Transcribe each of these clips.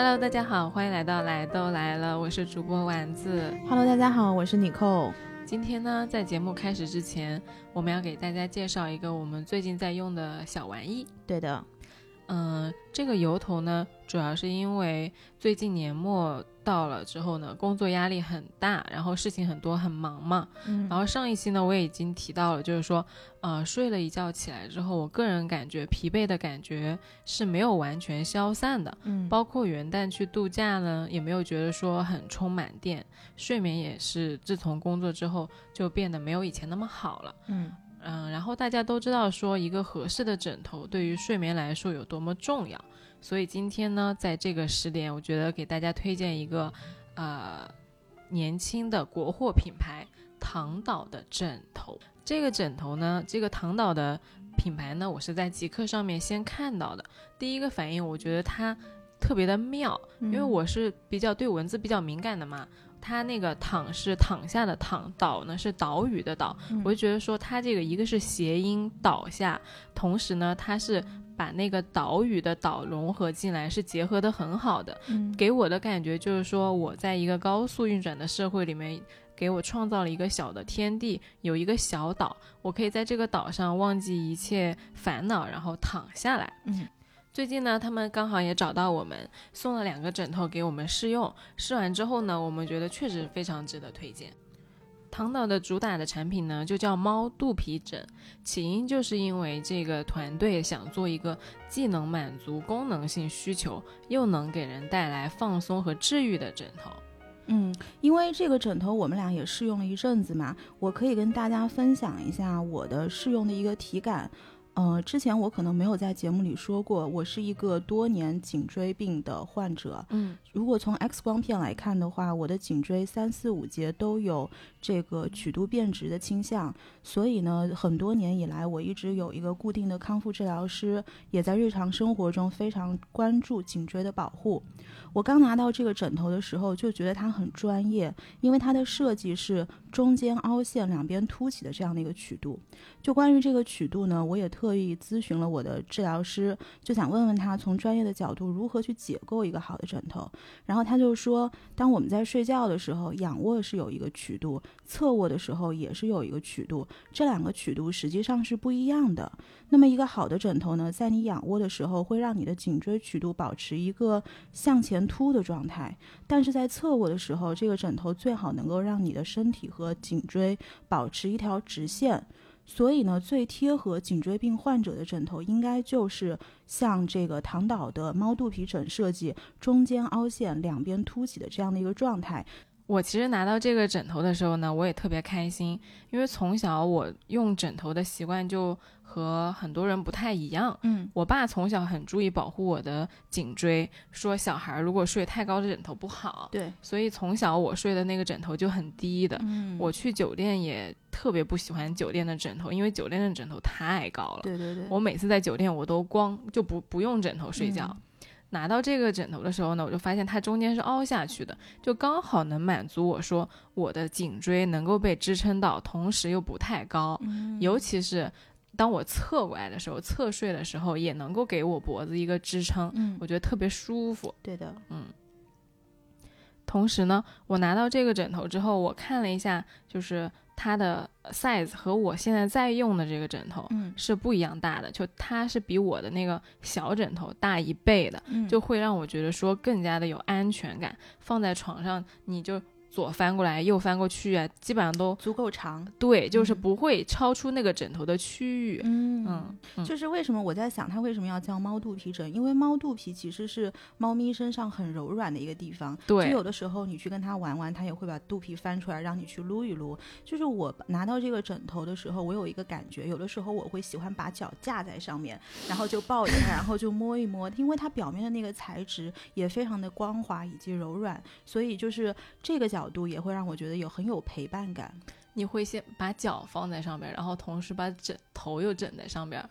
Hello，大家好，欢迎来到来都来了，我是主播丸子。Hello，大家好，我是妮蔻。今天呢，在节目开始之前，我们要给大家介绍一个我们最近在用的小玩意。对的，嗯，这个由头呢，主要是因为最近年末到了之后呢，工作压力很大，然后事情很多，很忙嘛。嗯然后上一期呢，我也已经提到了，就是说，呃，睡了一觉起来之后，我个人感觉疲惫的感觉是没有完全消散的。嗯，包括元旦去度假呢，也没有觉得说很充满电，睡眠也是自从工作之后就变得没有以前那么好了。嗯嗯，然后大家都知道说一个合适的枕头对于睡眠来说有多么重要，所以今天呢，在这个时点，我觉得给大家推荐一个呃年轻的国货品牌唐岛的枕头。这个枕头呢，这个唐岛的品牌呢，我是在极客上面先看到的，第一个反应我觉得它特别的妙，因为我是比较对文字比较敏感的嘛。它那个躺是躺下的躺，岛呢是岛屿的岛，嗯我就觉得说它这个一个是谐音倒下，同时呢它是把那个岛屿的岛融合进来，是结合的很好的。嗯给我的感觉就是说我在一个高速运转的社会里面，给我创造了一个小的天地，有一个小岛，我可以在这个岛上忘记一切烦恼，然后躺下来。嗯最近呢，他们刚好也找到我们，送了两个枕头给我们试用。试完之后呢，我们觉得确实非常值得推荐。唐岛的主打的产品呢，就叫猫肚皮枕，起因就是因为这个团队想做一个既能满足功能性需求，又能给人带来放松和治愈的枕头。嗯，因为这个枕头我们俩也试用了一阵子嘛，我可以跟大家分享一下我的试用的一个体感。呃，之前我可能没有在节目里说过，我是一个多年颈椎病的患者。嗯如果从 X 光片来看的话，我的颈椎三四五节都有这个曲度变直的倾向，所以呢，很多年以来我一直有一个固定的康复治疗师，也在日常生活中非常关注颈椎的保护。我刚拿到这个枕头的时候就觉得它很专业，因为它的设计是中间凹陷、两边凸起的这样的一个曲度。就关于这个曲度呢，我也特意咨询了我的治疗师，就想问问他从专业的角度如何去解构一个好的枕头。然后他就说，当我们在睡觉的时候，仰卧是有一个曲度，侧卧的时候也是有一个曲度，这两个曲度实际上是不一样的。那么一个好的枕头呢，在你仰卧的时候，会让你的颈椎曲度保持一个向前凸的状态，但是在侧卧的时候，这个枕头最好能够让你的身体和颈椎保持一条直线。所以呢，最贴合颈椎病患者的枕头，应该就是像这个唐岛的猫肚皮枕设计，中间凹陷，两边凸起的这样的一个状态。我其实拿到这个枕头的时候呢，我也特别开心，因为从小我用枕头的习惯就和很多人不太一样。嗯我爸从小很注意保护我的颈椎，说小孩如果睡太高的枕头不好，对，所以从小我睡的那个枕头就很低的。嗯我去酒店也特别不喜欢酒店的枕头，因为酒店的枕头太高了。对对对，我每次在酒店我都光就不不用枕头睡觉。嗯拿到这个枕头的时候呢，我就发现它中间是凹下去的，就刚好能满足我说我的颈椎能够被支撑到，同时又不太高，嗯尤其是当我侧过来的时候，侧睡的时候也能够给我脖子一个支撑，嗯我觉得特别舒服。对的，嗯。同时呢，我拿到这个枕头之后，我看了一下，就是它的 size 和我现在在用的这个枕头，嗯是不一样大的，就它是比我的那个小枕头大一倍的，嗯就会让我觉得说更加的有安全感。放在床上，你就左翻过来，右翻过去啊，基本上都足够长。对，就是嗯不会超出那个枕头的区域。嗯嗯嗯就是为什么我在想它为什么要叫猫肚皮枕？因为猫肚皮其实是猫咪身上很柔软的一个地方。就对有的时候你去跟它玩玩，它也会把肚皮翻出来让你去撸一撸。就是我拿到这个枕头的时候，我有一个感觉，有的时候我会喜欢把脚架在上面，然后就抱着它，然后就摸一摸，因为它表面的那个材质也非常的光滑以及柔软，所以就是这个角度也会让我觉得有很有陪伴感。你会先把脚放在上面，然后同时把枕头又枕在上边。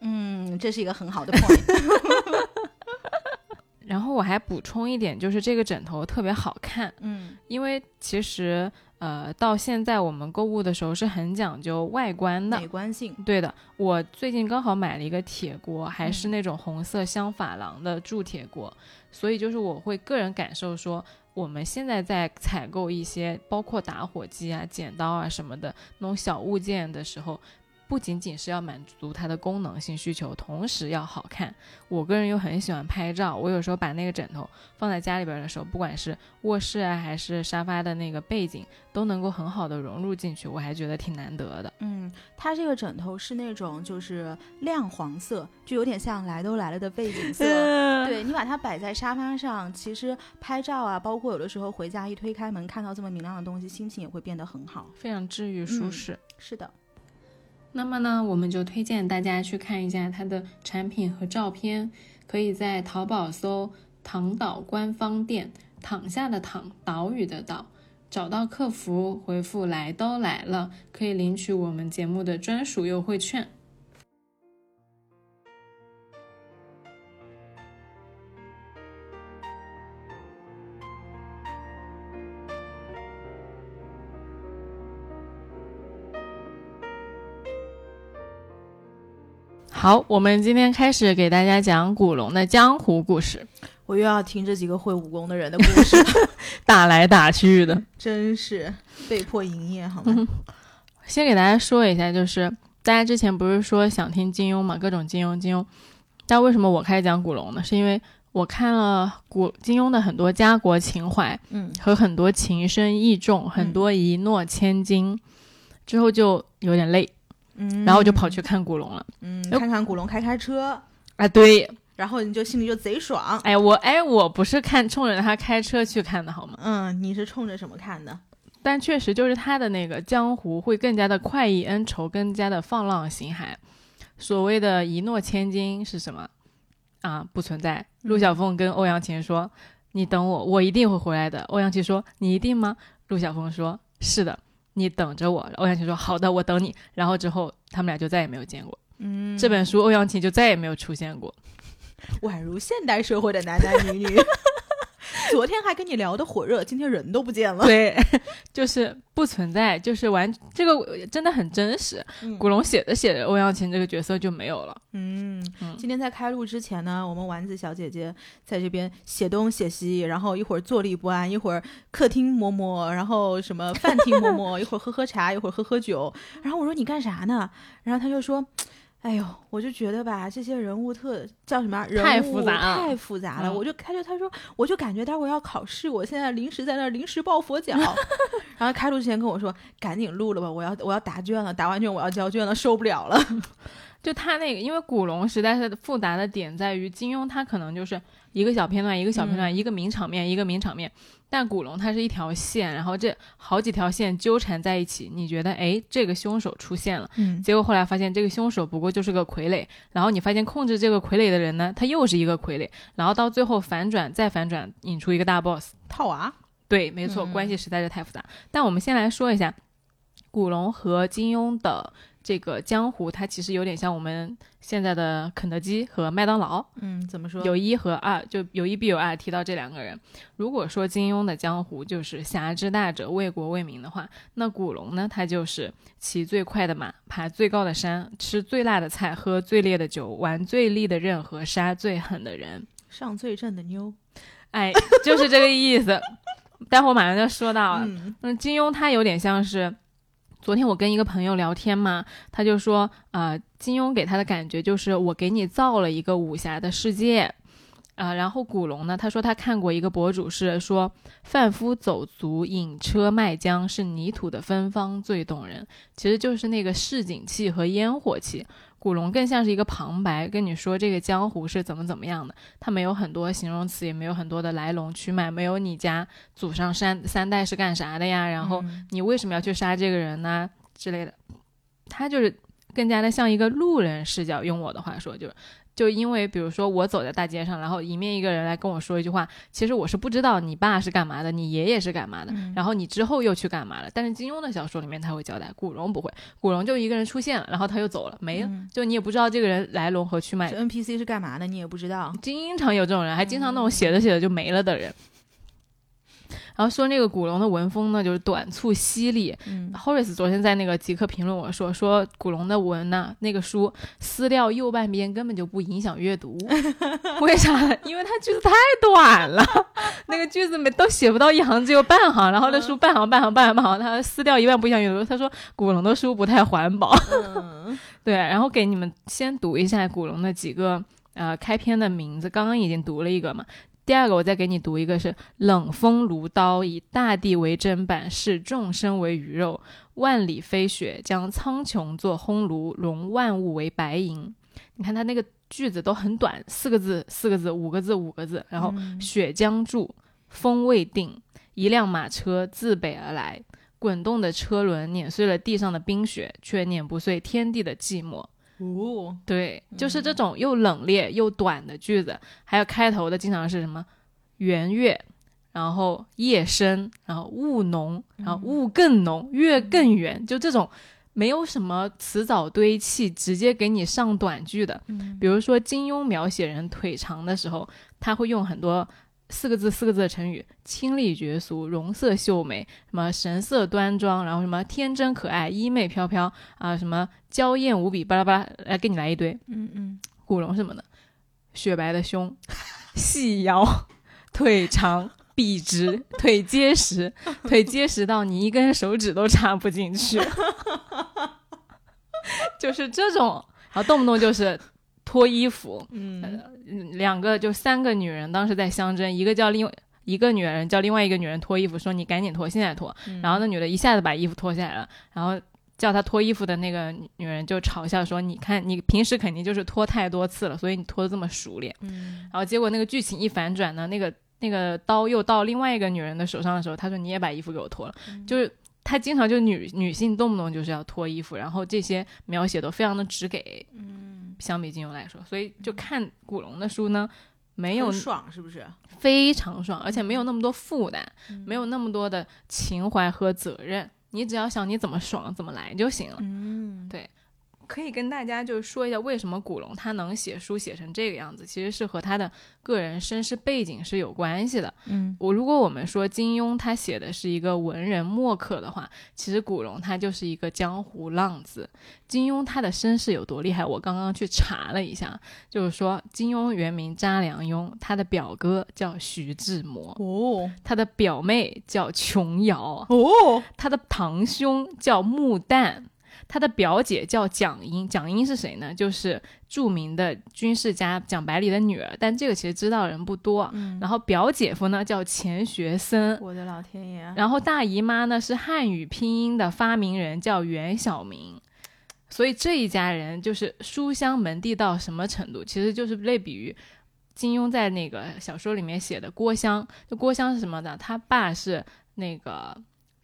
嗯，这是一个很好的 point。然后我还补充一点，就是这个枕头特别好看，嗯因为其实呃到现在我们购物的时候是很讲究外观的美。观性，对的，我最近刚好买了一个铁锅，还是嗯那种红色镶珐琅的铸铁锅，所以就是我会个人感受说，我们现在在采购一些包括打火机啊、剪刀啊什么的那种小物件的时候，不仅仅是要满足它的功能性需求，同时要好看。我个人又很喜欢拍照，我有时候把那个枕头放在家里边的时候，不管是卧室啊还是沙发的那个背景，都能够很好的融入进去，我还觉得挺难得的。嗯，它这个枕头是那种就是亮黄色，就有点像来都来了的背景色。对你把它摆在沙发上，其实拍照啊，包括有的时候回家一推开门看到这么明亮的东西，心情也会变得很好。非常治愈舒嗯适。是的，那么呢，我们就推荐大家去看一下它的产品和照片，可以在淘宝搜“躺岛官方店”，躺下的躺，岛屿的岛，找到客服，回复“来都来了”，可以领取我们节目的专属优惠券。好，我们今天开始给大家讲古龙的江湖故事，我又要听这几个会武功的人的故事，打来打去的。真是被迫营业，好吗？先给大家说一下，就是大家之前不是说想听金庸嘛，各种金庸金庸，但为什么我开始讲古龙呢？是因为我看了古金庸的很多家国情怀嗯和很多情深意重，很多一诺千金，之后就有点累，嗯，然后我就跑去看古龙了。嗯哎看看古龙开开车，啊，对，然后你就心里就贼爽。哎，我哎，我不是看冲着他开车去看的好吗？嗯，你是冲着什么看的？但确实就是他的那个江湖会更加的快意恩仇，更加的放浪形骸。所谓的一诺千金是什么啊？不存在。陆小凤跟欧阳琴说：“你等我，我一定会回来的。”欧阳琴说：“你一定吗？”陆小凤说：“是的，你等着我。”欧阳晴说：“好的，我等你。”然后之后他们俩就再也没有见过。嗯，这本书欧阳晴就再也没有出现过。宛如现代社会的男男女女。昨天还跟你聊得火热，今天人都不见了。对，就是不存在，就是完这个真的很真实。嗯古龙写着写着，欧阳琴这个角色就没有了。嗯嗯，今天在开录之前呢，我们丸子小姐姐在这边写东写西，然后一会儿坐立不安，一会儿客厅摸摸，然后什么饭厅摸摸，一会儿喝喝茶，一会儿喝喝酒。然后我说你干啥呢？然后她就说。哎呦，我就觉得吧，这些人物特叫什么啊人物太复杂了太复杂了。嗯我就他就他说，我就感觉待会儿要考试，我现在临时在那儿临时抱佛脚。然后开录之前跟我说，赶紧录了吧，我要我要答卷了，答完卷我要交卷了，受不了了。就他那个，因为古龙实在是复杂的点在于，金庸他可能就是一个小片段一个小片段，嗯一个名场面一个名场面，但古龙它是一条线，然后这好几条线纠缠在一起，你觉得哎这个凶手出现了，嗯结果后来发现这个凶手不过就是个傀儡，然后你发现控制这个傀儡的人呢，他又是一个傀儡，然后到最后反转再反转，引出一个大 boss。套娃。对，没错，嗯关系实在是太复杂。但我们先来说一下古龙和金庸的这个江湖，它其实有点像我们现在的肯德基和麦当劳，嗯，怎么说？有一和二，就有一必有二。提到这两个人，如果说金庸的江湖就是侠之大者，为国为民的话，那古龙呢，他就是骑最快的马，爬最高的山，吃最辣的菜，喝最烈的酒，玩最利的刃和杀最狠的人。上最正的妞。哎，就是这个意思。待会儿马上就说到了。嗯嗯，金庸他有点像是，昨天我跟一个朋友聊天嘛，他就说，啊，金庸给他的感觉就是我给你造了一个武侠的世界，啊、然后古龙呢，他说他看过一个博主是说，贩夫走卒、引车卖浆是泥土的芬芳最动人，其实就是那个市井气和烟火气。古龙更像是一个旁白，跟你说这个江湖是怎么怎么样的，他没有很多形容词，也没有很多的来龙去脉，没有你家祖上三三代是干啥的呀，然后嗯你为什么要去杀这个人呢之类的，他就是更加的像一个路人视角。用我的话说，就是就因为比如说我走在大街上，然后迎面一个人来跟我说一句话，其实我是不知道你爸是干嘛的，你爷爷是干嘛的，然后你之后又去干嘛了。但是金庸的小说里面他会交代，古龙不会，古龙就一个人出现了，然后他又走了，没了，就你也不知道这个人来龙和去脉。这 NPC 是干嘛的，你也不知道。经常有这种人，还经常那种写着写着就没了的人。然后说那个古龙的文风呢，就是短促犀利。嗯，Horace 昨天在那个极客评论我说，说古龙的文呢，那个书撕掉右半边根本就不影响阅读。为啥？因为它句子太短了，那个句子没都写不到一行，只有半行。然后那书半行半行半行半行，他撕掉一半不影响阅读。他说古龙的书不太环保。对，然后给你们先读一下古龙的几个呃开篇的名字，刚刚已经读了一个嘛。第二个，我再给你读一个，是冷风如刀，以大地为砧板，视众生为鱼肉。万里飞雪，将苍穹作烘炉，融万物为白银。你看他那个句子都很短，四个字，四个字，五个字，五个字。然后雪将住，风未定，一辆马车自北而来，滚动的车轮碾碎了地上的冰雪，却碾不碎天地的寂寞。哦，对，就是这种又冷冽又短的句子，还有开头的经常是什么圆月，然后夜深，然后雾浓，然后雾更浓，月更圆，就这种没有什么词藻堆砌，直接给你上短句的。比如说金庸描写人腿长的时候，他会用很多。四个字，四个字的成语：清丽绝俗、容色秀美，什么神色端庄，然后什么天真可爱、衣袂飘飘啊，什么娇艳无比，巴拉巴拉，来给你来一堆。嗯嗯，古龙什么的，雪白的胸，细腰，腿长，笔直，腿结实，腿结实到你一根手指都插不进去，就是这种，然后动不动就是脱衣服，嗯。两个就三个女人当时在相争，一个叫另一个女人叫另外一个女人脱衣服，说你赶紧脱，现在脱。然后那女的一下子把衣服脱下来了，然后叫她脱衣服的那个女人就嘲笑说：“你看你平时肯定就是脱太多次了，所以你脱的这么熟练。”然后结果那个剧情一反转呢，那个那个刀又到另外一个女人的手上的时候，她说：“你也把衣服给我脱了。”就是她经常就女女性动不动就是要脱衣服，然后这些描写都非常的直给。相比金庸来说，所以就看古龙的书呢，没有爽是不是？非常爽，而且没有那么多负担，没有那么多的情怀和责任，你只要想你怎么爽怎么来就行了。嗯，对。可以跟大家就是说一下，为什么古龙他能写书写成这个样子，其实是和他的个人身世背景是有关系的。嗯，我如果我们说金庸他写的是一个文人墨客的话，其实古龙他就是一个江湖浪子。金庸他的身世有多厉害？我刚刚去查了一下，就是说金庸原名查良镛，他的表哥叫徐志摩，哦，他的表妹叫琼瑶，哦，他的堂兄叫穆旦。他的表姐叫蒋英，蒋英是谁呢？就是著名的军事家蒋百里的女儿，但这个其实知道的人不多。嗯，然后表姐夫呢叫钱学森，我的老天爷！然后大姨妈呢是汉语拼音的发明人，叫袁晓明。所以这一家人就是书香门第到什么程度？其实就是类比于金庸在那个小说里面写的郭襄。就郭襄是什么呢？他爸是那个。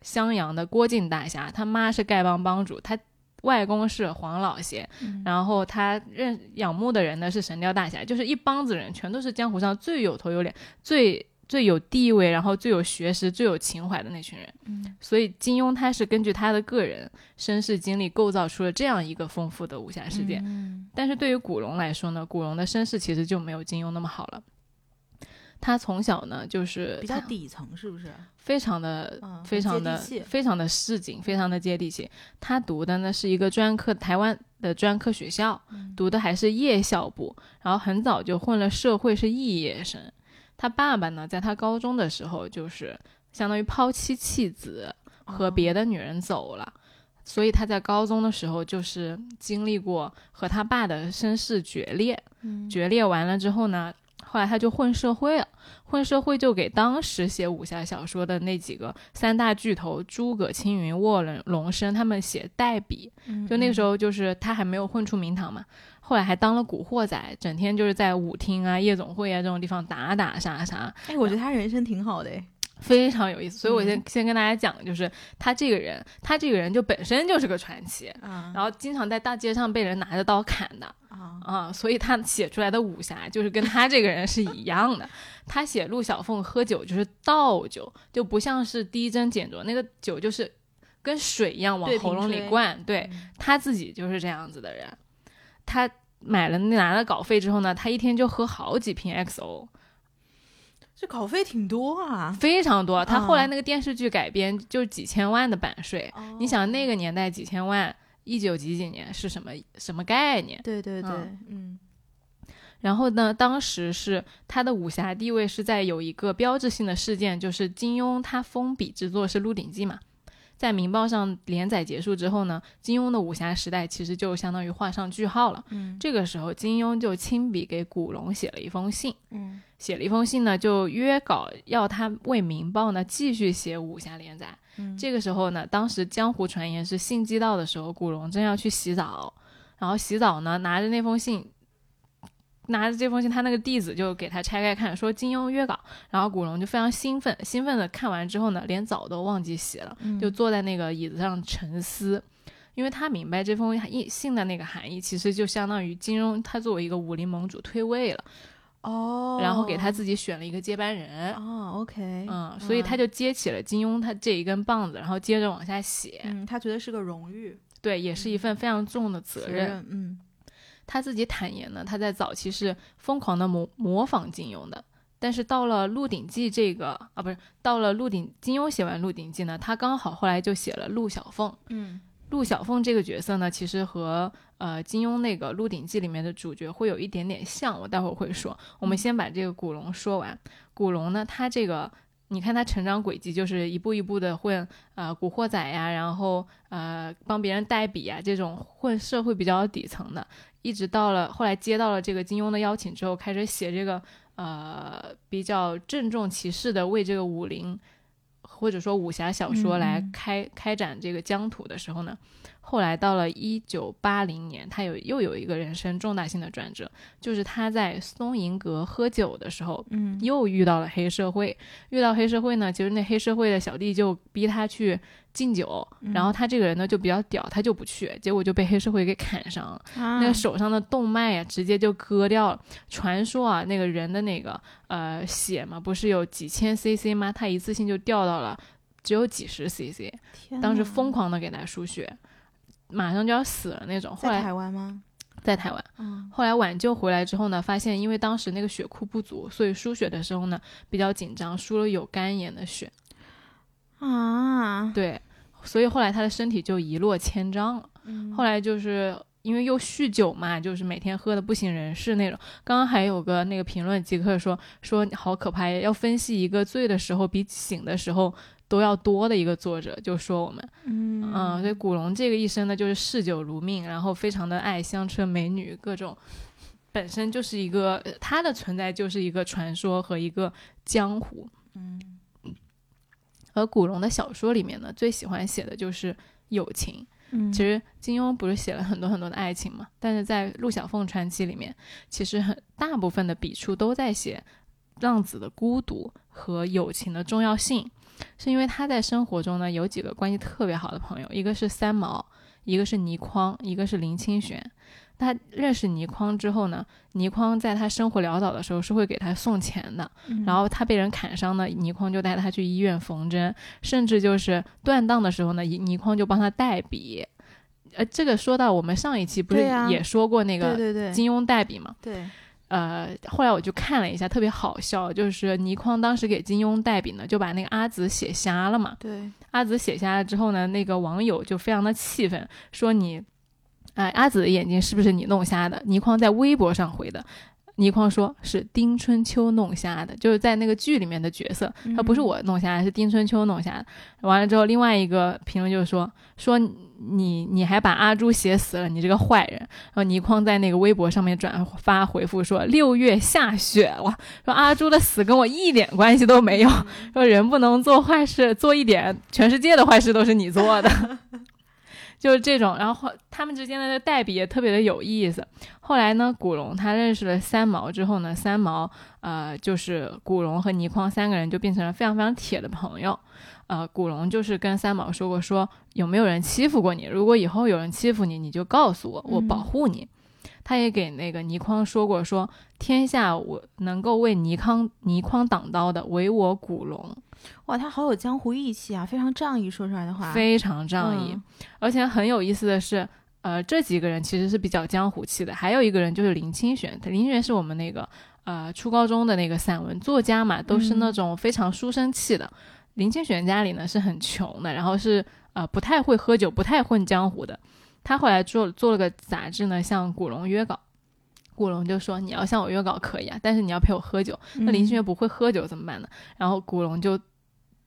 襄阳的郭靖大侠，他妈是丐帮帮主，他外公是黄老邪，然后他认仰慕的人呢是神雕大侠，就是一帮子人，全都是江湖上最有头有脸、最最有地位，然后最有学识、最有情怀的那群人。嗯，所以金庸他是根据他的个人身世经历构造出了这样一个丰富的武侠世界。嗯，但是对于古龙来说呢，古龙的身世其实就没有金庸那么好了。他从小呢就是比较底层，是不是？非常的、非常的、非常的市井，非常的接地气。他读的呢是一个专科，台湾的专科学校，读的还是夜校部，然后很早就混了社会，是肄业生。他爸爸呢，在他高中的时候就是相当于抛妻弃子，和别的女人走了，所以他在高中的时候就是经历过和他爸的身世决裂。决裂完了之后呢？后来他就混社会了，混社会就给当时写武侠小说的那几个三大巨头诸葛青云、卧龙龙生他们写代笔。就那个时候，就是他还没有混出名堂嘛。后来还当了古惑仔，整天就是在舞厅啊、夜总会啊这种地方打打杀杀。哎，我觉得他人生挺好的，非常有意思。所以我先、嗯。先跟大家讲，就是他这个人，他这个人就本身就是个传奇，啊然后经常在大街上被人拿着刀砍的。啊。啊、所以他写出来的武侠就是跟他这个人是一样的。他写陆小凤喝酒就是倒酒，就不像是滴针减酌，那个酒就是跟水一样往喉咙里灌，对。嗯。他自己就是这样子的人，他买了拿了稿费之后呢，他一天就喝好几瓶 XO，这稿费挺多啊。非常多。他后来啊那个电视剧改编就是几千万的版税，你想那个年代几千万，一九几几年是什么什么概念？对对对嗯，嗯然后呢，当时是他的武侠地位是在有一个标志性的事件，就是金庸他封笔之作是《鹿鼎记》嘛。在《明报》上连载结束之后呢，金庸的武侠时代其实就相当于画上句号了。嗯这个时候，金庸就亲笔给古龙写了一封信，嗯写了一封信呢，就约稿要他为《明报》呢继续写武侠连载。嗯这个时候呢，当时江湖传言是信寄到的时候，古龙正要去洗澡，然后洗澡呢，拿着那封信，拿着这封信，他那个弟子就给他拆开看，说金庸约稿，然后古龙就非常兴奋，兴奋的看完之后呢，连澡都忘记洗了，嗯就坐在那个椅子上沉思。因为他明白这封信的那个含义，其实就相当于金庸他作为一个武林盟主退位了，哦，然后给他自己选了一个接班人，哦，OK，嗯，所以他就接起了金庸他这一根棒子，然后接着往下写，嗯，他觉得是个荣誉对，也是一份非常重的责任。任，嗯他自己坦言呢，他在早期是疯狂的模模仿金庸的，但是到了《鹿鼎记》这个啊，不是到了鹿鼎金庸写完《鹿鼎记》呢，他刚好后来就写了陆小凤。嗯陆小凤这个角色呢，其实和呃金庸那个《鹿鼎记》里面的主角会有一点点像，我待会儿会说。我们先把这个古龙说完。古龙呢，他这个你看他成长轨迹，就是一步一步的混呃古惑仔呀，然后呃帮别人代笔啊，这种混社会比较底层的，一直到了后来接到了这个金庸的邀请之后，开始写这个呃比较郑重其事的为这个武林或者说武侠小说来开、开展这个疆土的时候呢，后来到了一九八零年，他有又有一个人生重大性的转折，就是他在松银阁喝酒的时候，嗯又遇到了黑社会。遇到黑社会呢，其实那黑社会的小弟就逼他去敬酒，嗯然后他这个人呢就比较屌，他就不去，结果就被黑社会给砍伤了。那那个手上的动脉呀、直接就割掉了。传说啊，那个人的那个呃血嘛，不是有几千 CC 吗？他一次性就掉到了只有几十 CC，当时疯狂的给他输血，马上就要死了那种。后在来台湾吗？在台湾，嗯后来挽救回来之后呢，发现因为当时那个血库不足，所以输血的时候呢比较紧张，输了有肝炎的血。啊，对，所以后来他的身体就一落千丈了。嗯后来就是因为又酗酒嘛，就是每天喝的不省人事那种。刚刚还有个那个评论即刻说说好可怕呀，要分析一个醉的时候比醒的时候都要多的一个作者，就说我们，嗯嗯，所以古龙这个一生呢就是嗜酒如命，然后非常的爱香车美女各种。本身就是一个，呃他的存在就是一个传说和一个江湖。嗯而古龙的小说里面呢，最喜欢写的就是友情。嗯其实金庸不是写了很多很多的爱情嘛，但是在《陆小凤传奇》里面，其实很大部分的笔触都在写浪子的孤独和友情的重要性，是因为他在生活中呢有几个关系特别好的朋友，一个是三毛，一个是倪匡，一个是林清玄。他认识倪匡之后呢，倪匡在他生活潦倒的时候是会给他送钱的，嗯然后他被人砍伤呢，倪匡就带他去医院缝针，甚至就是断档的时候呢，倪倪匡就帮他代笔。呃，这个说到我们上一期不是也说过那个金庸代笔嘛？对，呃，后来我就看了一下，特别好笑，就是倪匡当时给金庸代笔呢，就把那个阿紫写瞎了嘛。对，阿紫写瞎了之后呢，那个网友就非常的气愤，说你，哎，阿紫的眼睛是不是你弄瞎的？倪匡在微博上回的。倪匡说是丁春秋弄瞎的，就是在那个剧里面的角色，他不是我弄瞎的，是丁春秋弄瞎的。完了之后，另外一个评论就是说说你你还把阿朱写死了，你这个坏人。然后倪匡在那个微博上面转发回复说六月下雪了，说阿朱的死跟我一点关系都没有，说人不能做坏事，做一点全世界的坏事都是你做的。就是这种。然后他们之间的代笔也特别的有意思。后来呢，古龙他认识了三毛之后呢，三毛呃就是古龙和倪匡三个人就变成了非常非常铁的朋友。呃，古龙就是跟三毛说过，说有没有人欺负过你？如果以后有人欺负你，你就告诉我，我保护你。他也给那个倪匡说过，说天下我能够为倪匡倪匡挡刀的，唯我古龙。哇，他好有江湖义气啊，非常仗义，说出来的话非常仗义。而且很有意思的是，呃，这几个人其实是比较江湖气的。还有一个人就是林清玄，林清玄是我们那个呃初高中的那个散文作家嘛，都是那种非常书生气的。林清玄家里呢是很穷的，然后是呃不太会喝酒，不太混江湖的。他后来做做了个杂志呢，向古龙约稿，古龙就说你要向我约稿可以啊，但是你要陪我喝酒。那林清玄不会喝酒怎么办呢？然后古龙就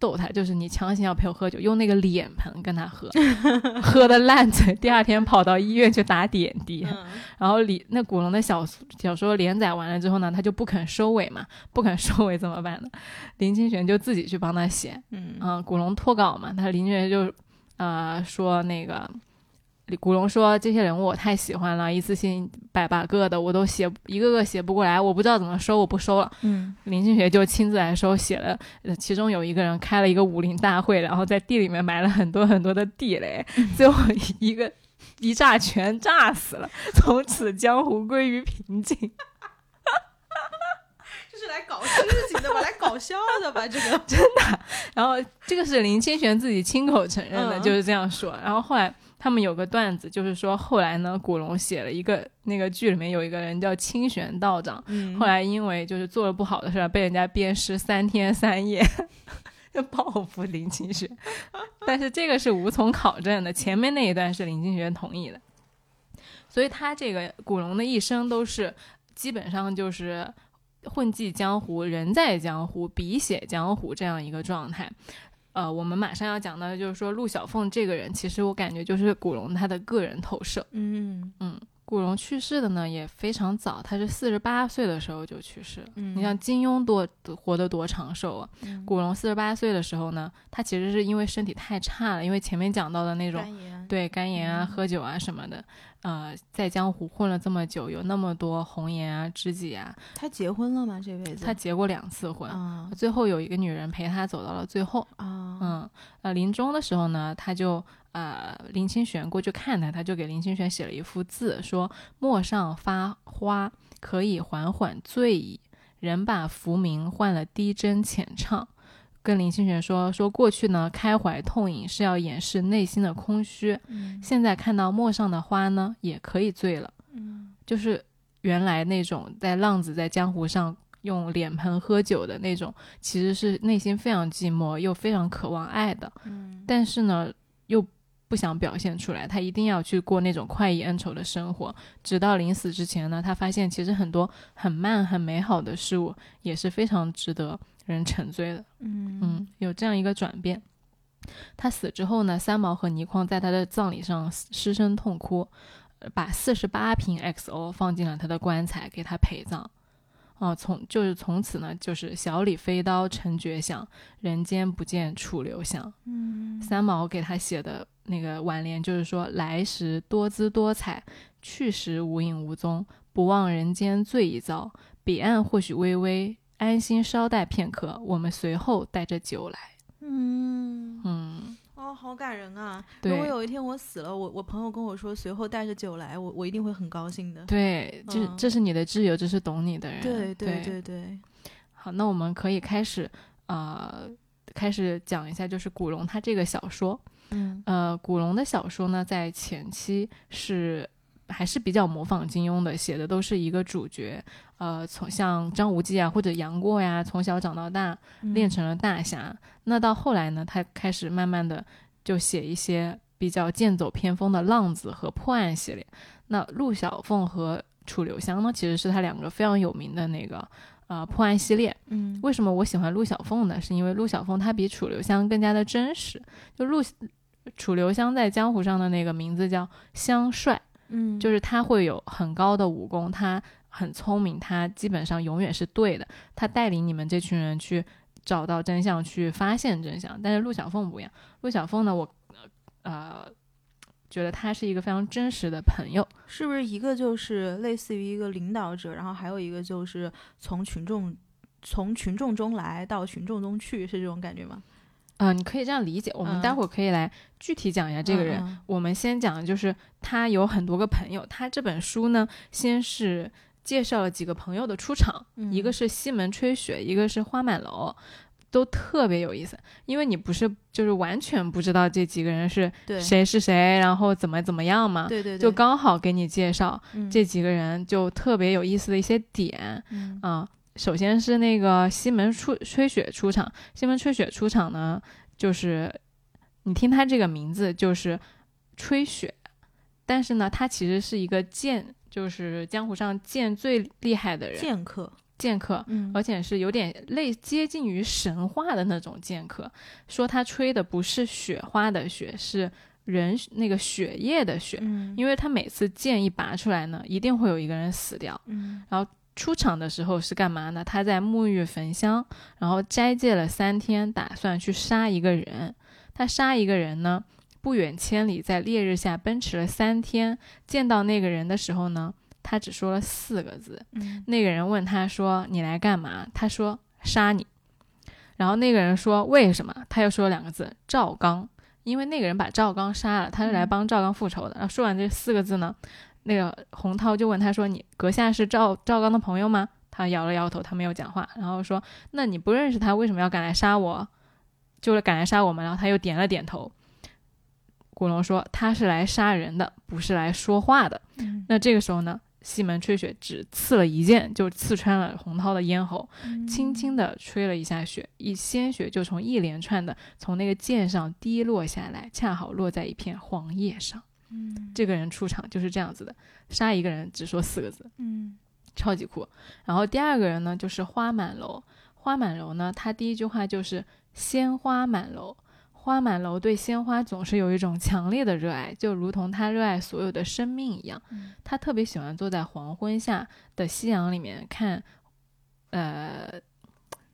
逗他，就是你强行要陪我喝酒，用那个脸盆跟他喝，喝的烂醉，第二天跑到医院去打点滴。然后李那古龙的小小说连载完了之后呢，他就不肯收尾嘛，不肯收尾怎么办呢？林清玄就自己去帮他写，嗯啊，古龙脱稿嘛，他林清玄就呃说那个。古龙说：“这些人物我太喜欢了，一次性百把个的，我都写一个个写不过来，我不知道怎么收，我不收了。”嗯，林清玄就亲自来收，写了。其中有一个人开了一个武林大会，然后在地里面埋了很多很多的地雷，最后一个一炸全炸死了，从此江湖归于平静。就是来搞事情的吧，来搞笑的吧，这个 真的。然后这个是林清玄自己亲口承认的，就是这样说。然后后来。他们有个段子，就是说后来呢，古龙写了一个那个剧里面有一个人叫清玄道长，后来因为就是做了不好的事儿，被人家鞭尸三天三夜，就报复林清玄。但是这个是无从考证的，前面那一段是林清玄同意的，所以他这个古龙的一生都是基本上就是混迹江湖，人在江湖，笔写江湖这样一个状态。呃，我们马上要讲的就是说陆小凤这个人，其实我感觉就是古龙他的个人投射。嗯嗯，古龙去世的呢也非常早，他是四十八岁的时候就去世了。你像金庸多活得多长寿啊？古龙四十八岁的时候呢，他其实是因为身体太差了，因为前面讲到的那种对肝炎啊、喝酒啊什么的。呃，在江湖混了这么久，有那么多红颜啊、知己啊。他结婚了吗？这辈子？他结过两次婚，最后有一个女人陪他走到了最后。啊，嗯，呃，临终的时候呢，他就呃，林清玄过去看他，他就给林清玄写了一幅字，说：“陌上发花，可以缓缓醉矣。人把浮名换了低斟浅唱。”跟林清玄说说过去呢，开怀痛饮是要掩饰内心的空虚。嗯，现在看到陌上的花呢，也可以醉了。嗯，就是原来那种在浪子在江湖上用脸盆喝酒的那种，其实是内心非常寂寞又非常渴望爱的。嗯，但是呢，又不想表现出来，他一定要去过那种快意恩仇的生活。直到临死之前呢，他发现其实很多很慢很美好的事物也是非常值得。人沉醉的，嗯嗯，有这样一个转变。他死之后呢，三毛和倪匡在他的葬礼上失声痛哭，把四十八瓶 XO 放进了他的棺材，给他陪葬。哦，从就是从此呢，就是小李飞刀成绝响，人间不见楚留香。嗯，三毛给他写的那个挽联就是说：来时多姿多彩，去时无影无踪，不忘人间醉一遭，彼岸或许微微。安心稍待片刻，我们随后带着酒来。嗯嗯，哦，好感人啊！如果有一天我死了，我我朋友跟我说随后带着酒来，我我一定会很高兴的。对，这这是你的挚友，这是懂你的人。对对对对。好，那我们可以开始呃，开始讲一下，就是古龙他这个小说。嗯呃，古龙的小说呢，在前期是。还是比较模仿金庸的，写的都是一个主角，呃，从像张无忌啊或者杨过呀，从小长到大练成了大侠。那到后来呢，他开始慢慢的就写一些比较剑走偏锋的浪子和破案系列。那陆小凤和楚留香呢，其实是他两个非常有名的那个呃破案系列。嗯，为什么我喜欢陆小凤呢？是因为陆小凤她比楚留香更加的真实。就陆楚留香在江湖上的那个名字叫香帅。嗯，就是他会有很高的武功，他很聪明，他基本上永远是对的。他带领你们这群人去找到真相，去发现真相。但是陆小凤不一样，陆小凤呢，我呃，觉得他是一个非常真实的朋友。是不是一个就是类似于一个领导者，然后还有一个就是从群众从群众中来到群众中去，是这种感觉吗？嗯，你可以这样理解。我们待会儿可以来具体讲一下这个人。我们先讲，就是他有很多个朋友。他这本书呢，先是介绍了几个朋友的出场，一个是西门吹雪，一个是花满楼，都特别有意思。因为你不是就是完全不知道这几个人是谁是谁，然后怎么怎么样嘛？对对，就刚好给你介绍这几个人，就特别有意思的一些点啊。首先是那个西门出吹雪出场，西门吹雪出场呢，就是你听他这个名字就是吹雪，但是呢，他其实是一个剑，就是江湖上剑最厉害的人，剑客，剑客，嗯，而且是有点类接近于神话的那种剑客。说他吹的不是雪花的雪，是人那个血液的血，嗯，因为他每次剑一拔出来呢，一定会有一个人死掉，嗯，然后。出场的时候是干嘛呢？他在沐浴焚香，然后斋戒了三天，打算去杀一个人。他杀一个人呢，不远千里，在烈日下奔驰了三天。见到那个人的时候呢，他只说了四个字。那个人问他说：“你来干嘛？”他说：“杀你。”然后那个人说：“为什么？”他又说了两个字：“赵刚。”因为那个人把赵刚杀了，他是来帮赵刚复仇的。然后说完这四个字呢。那个洪涛就问他说：“你阁下是赵赵刚的朋友吗？”他摇了摇头，他没有讲话。然后说：“那你不认识他，为什么要赶来杀我？就是赶来杀我们。”然后他又点了点头。古龙说：“他是来杀人的，不是来说话的。”那这个时候呢，西门吹雪只刺了一剑，就刺穿了洪涛的咽喉，轻轻的吹了一下雪，一鲜血就从一连串的从那个剑上滴落下来，恰好落在一片黄叶上。嗯，这个人出场就是这样子的，杀一个人只说四个字，嗯，超级酷。然后第二个人呢，就是花满楼。花满楼呢，他第一句话就是鲜花满楼。花满楼对鲜花总是有一种强烈的热爱，就如同他热爱所有的生命一样。他特别喜欢坐在黄昏下的夕阳里面看。呃，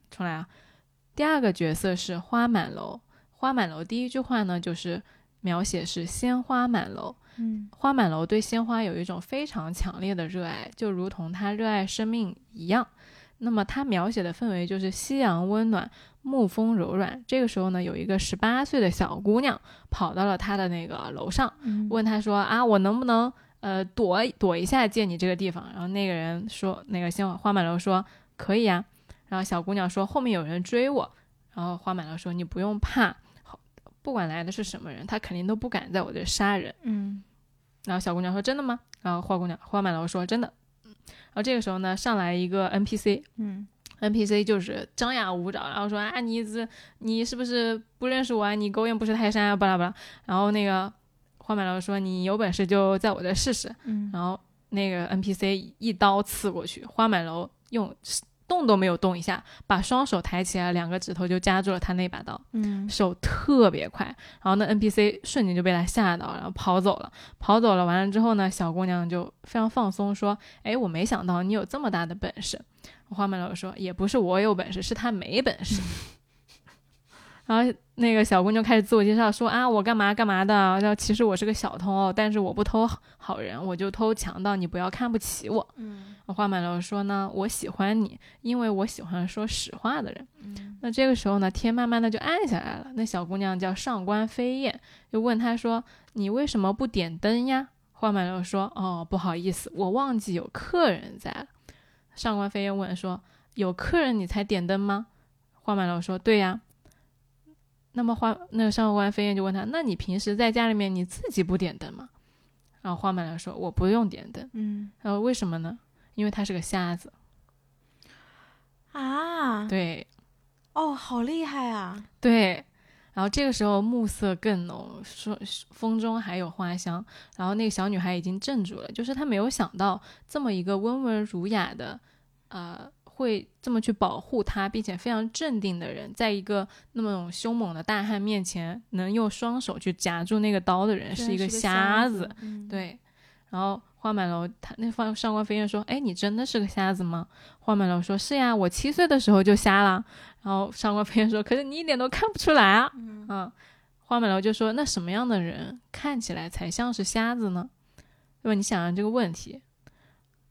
重来啊。第二个角色是花满楼。花满楼第一句话呢就是。描写是鲜花满楼，嗯，花满楼对鲜花有一种非常强烈的热爱，就如同他热爱生命一样。那么他描写的氛围就是夕阳温暖，暮风柔软。这个时候呢，有一个十八岁的小姑娘跑到了他的那个楼上，问他说：“啊，我能不能呃躲躲一下借你这个地方？”然后那个人说：“那个鲜花满楼说可以呀。”然后小姑娘说：“后面有人追我。”然后花满楼说：“你不用怕。”不管来的是什么人，他肯定都不敢在我这杀人。嗯，然后小姑娘说：“真的吗？”然后花姑娘花满楼说：“真的。”然后这个时候呢，上来一个 NPC，嗯，NPC 就是张牙舞爪，然后说：“啊，你这你是不是不认识我啊？你狗眼不识泰山啊，巴拉巴拉。”然后那个花满楼说：“你有本事就在我这试试。”嗯，然后那个 NPC 一刀刺过去，花满楼用。动都没有动一下，把双手抬起来，两个指头就夹住了他那把刀。嗯，手特别快，然后那 NPC 瞬间就被他吓到，然后跑走了。跑走了，完了之后呢，小姑娘就非常放松，说：“哎，我没想到你有这么大的本事。”花满楼说：“也不是我有本事，是他没本事。”然后那个小姑娘开始自我介绍说啊，我干嘛干嘛的。然后其实我是个小偷，但是我不偷好人，我就偷强盗。你不要看不起我。嗯，花满楼说呢，我喜欢你，因为我喜欢说实话的人。嗯，那这个时候呢，天慢慢的就暗下来了。那小姑娘叫上官飞燕，就问他说，你为什么不点灯呀？花满楼说，哦，不好意思，我忘记有客人在了。上官飞燕问说，有客人你才点灯吗？花满楼说，对呀。那么花那个上官飞燕就问他：“那你平时在家里面你自己不点灯吗？”然后花满楼说：“我不用点灯。”嗯，然后为什么呢？因为他是个瞎子。啊，对，哦，好厉害啊！对，然后这个时候暮色更浓，说风中还有花香。然后那个小女孩已经镇住了，就是她没有想到这么一个温文儒雅的，呃。会这么去保护他，并且非常镇定的人，在一个那么凶猛的大汉面前，能用双手去夹住那个刀的人，是一个瞎子。对。然后花满楼他那方上官飞燕说：“哎，你真的是个瞎子吗？”花满楼说：“是呀，我七岁的时候就瞎了。”然后上官飞燕说：“可是你一点都看不出来啊。”嗯。花满楼就说：“那什么样的人看起来才像是瞎子呢？对吧？你想想这个问题。”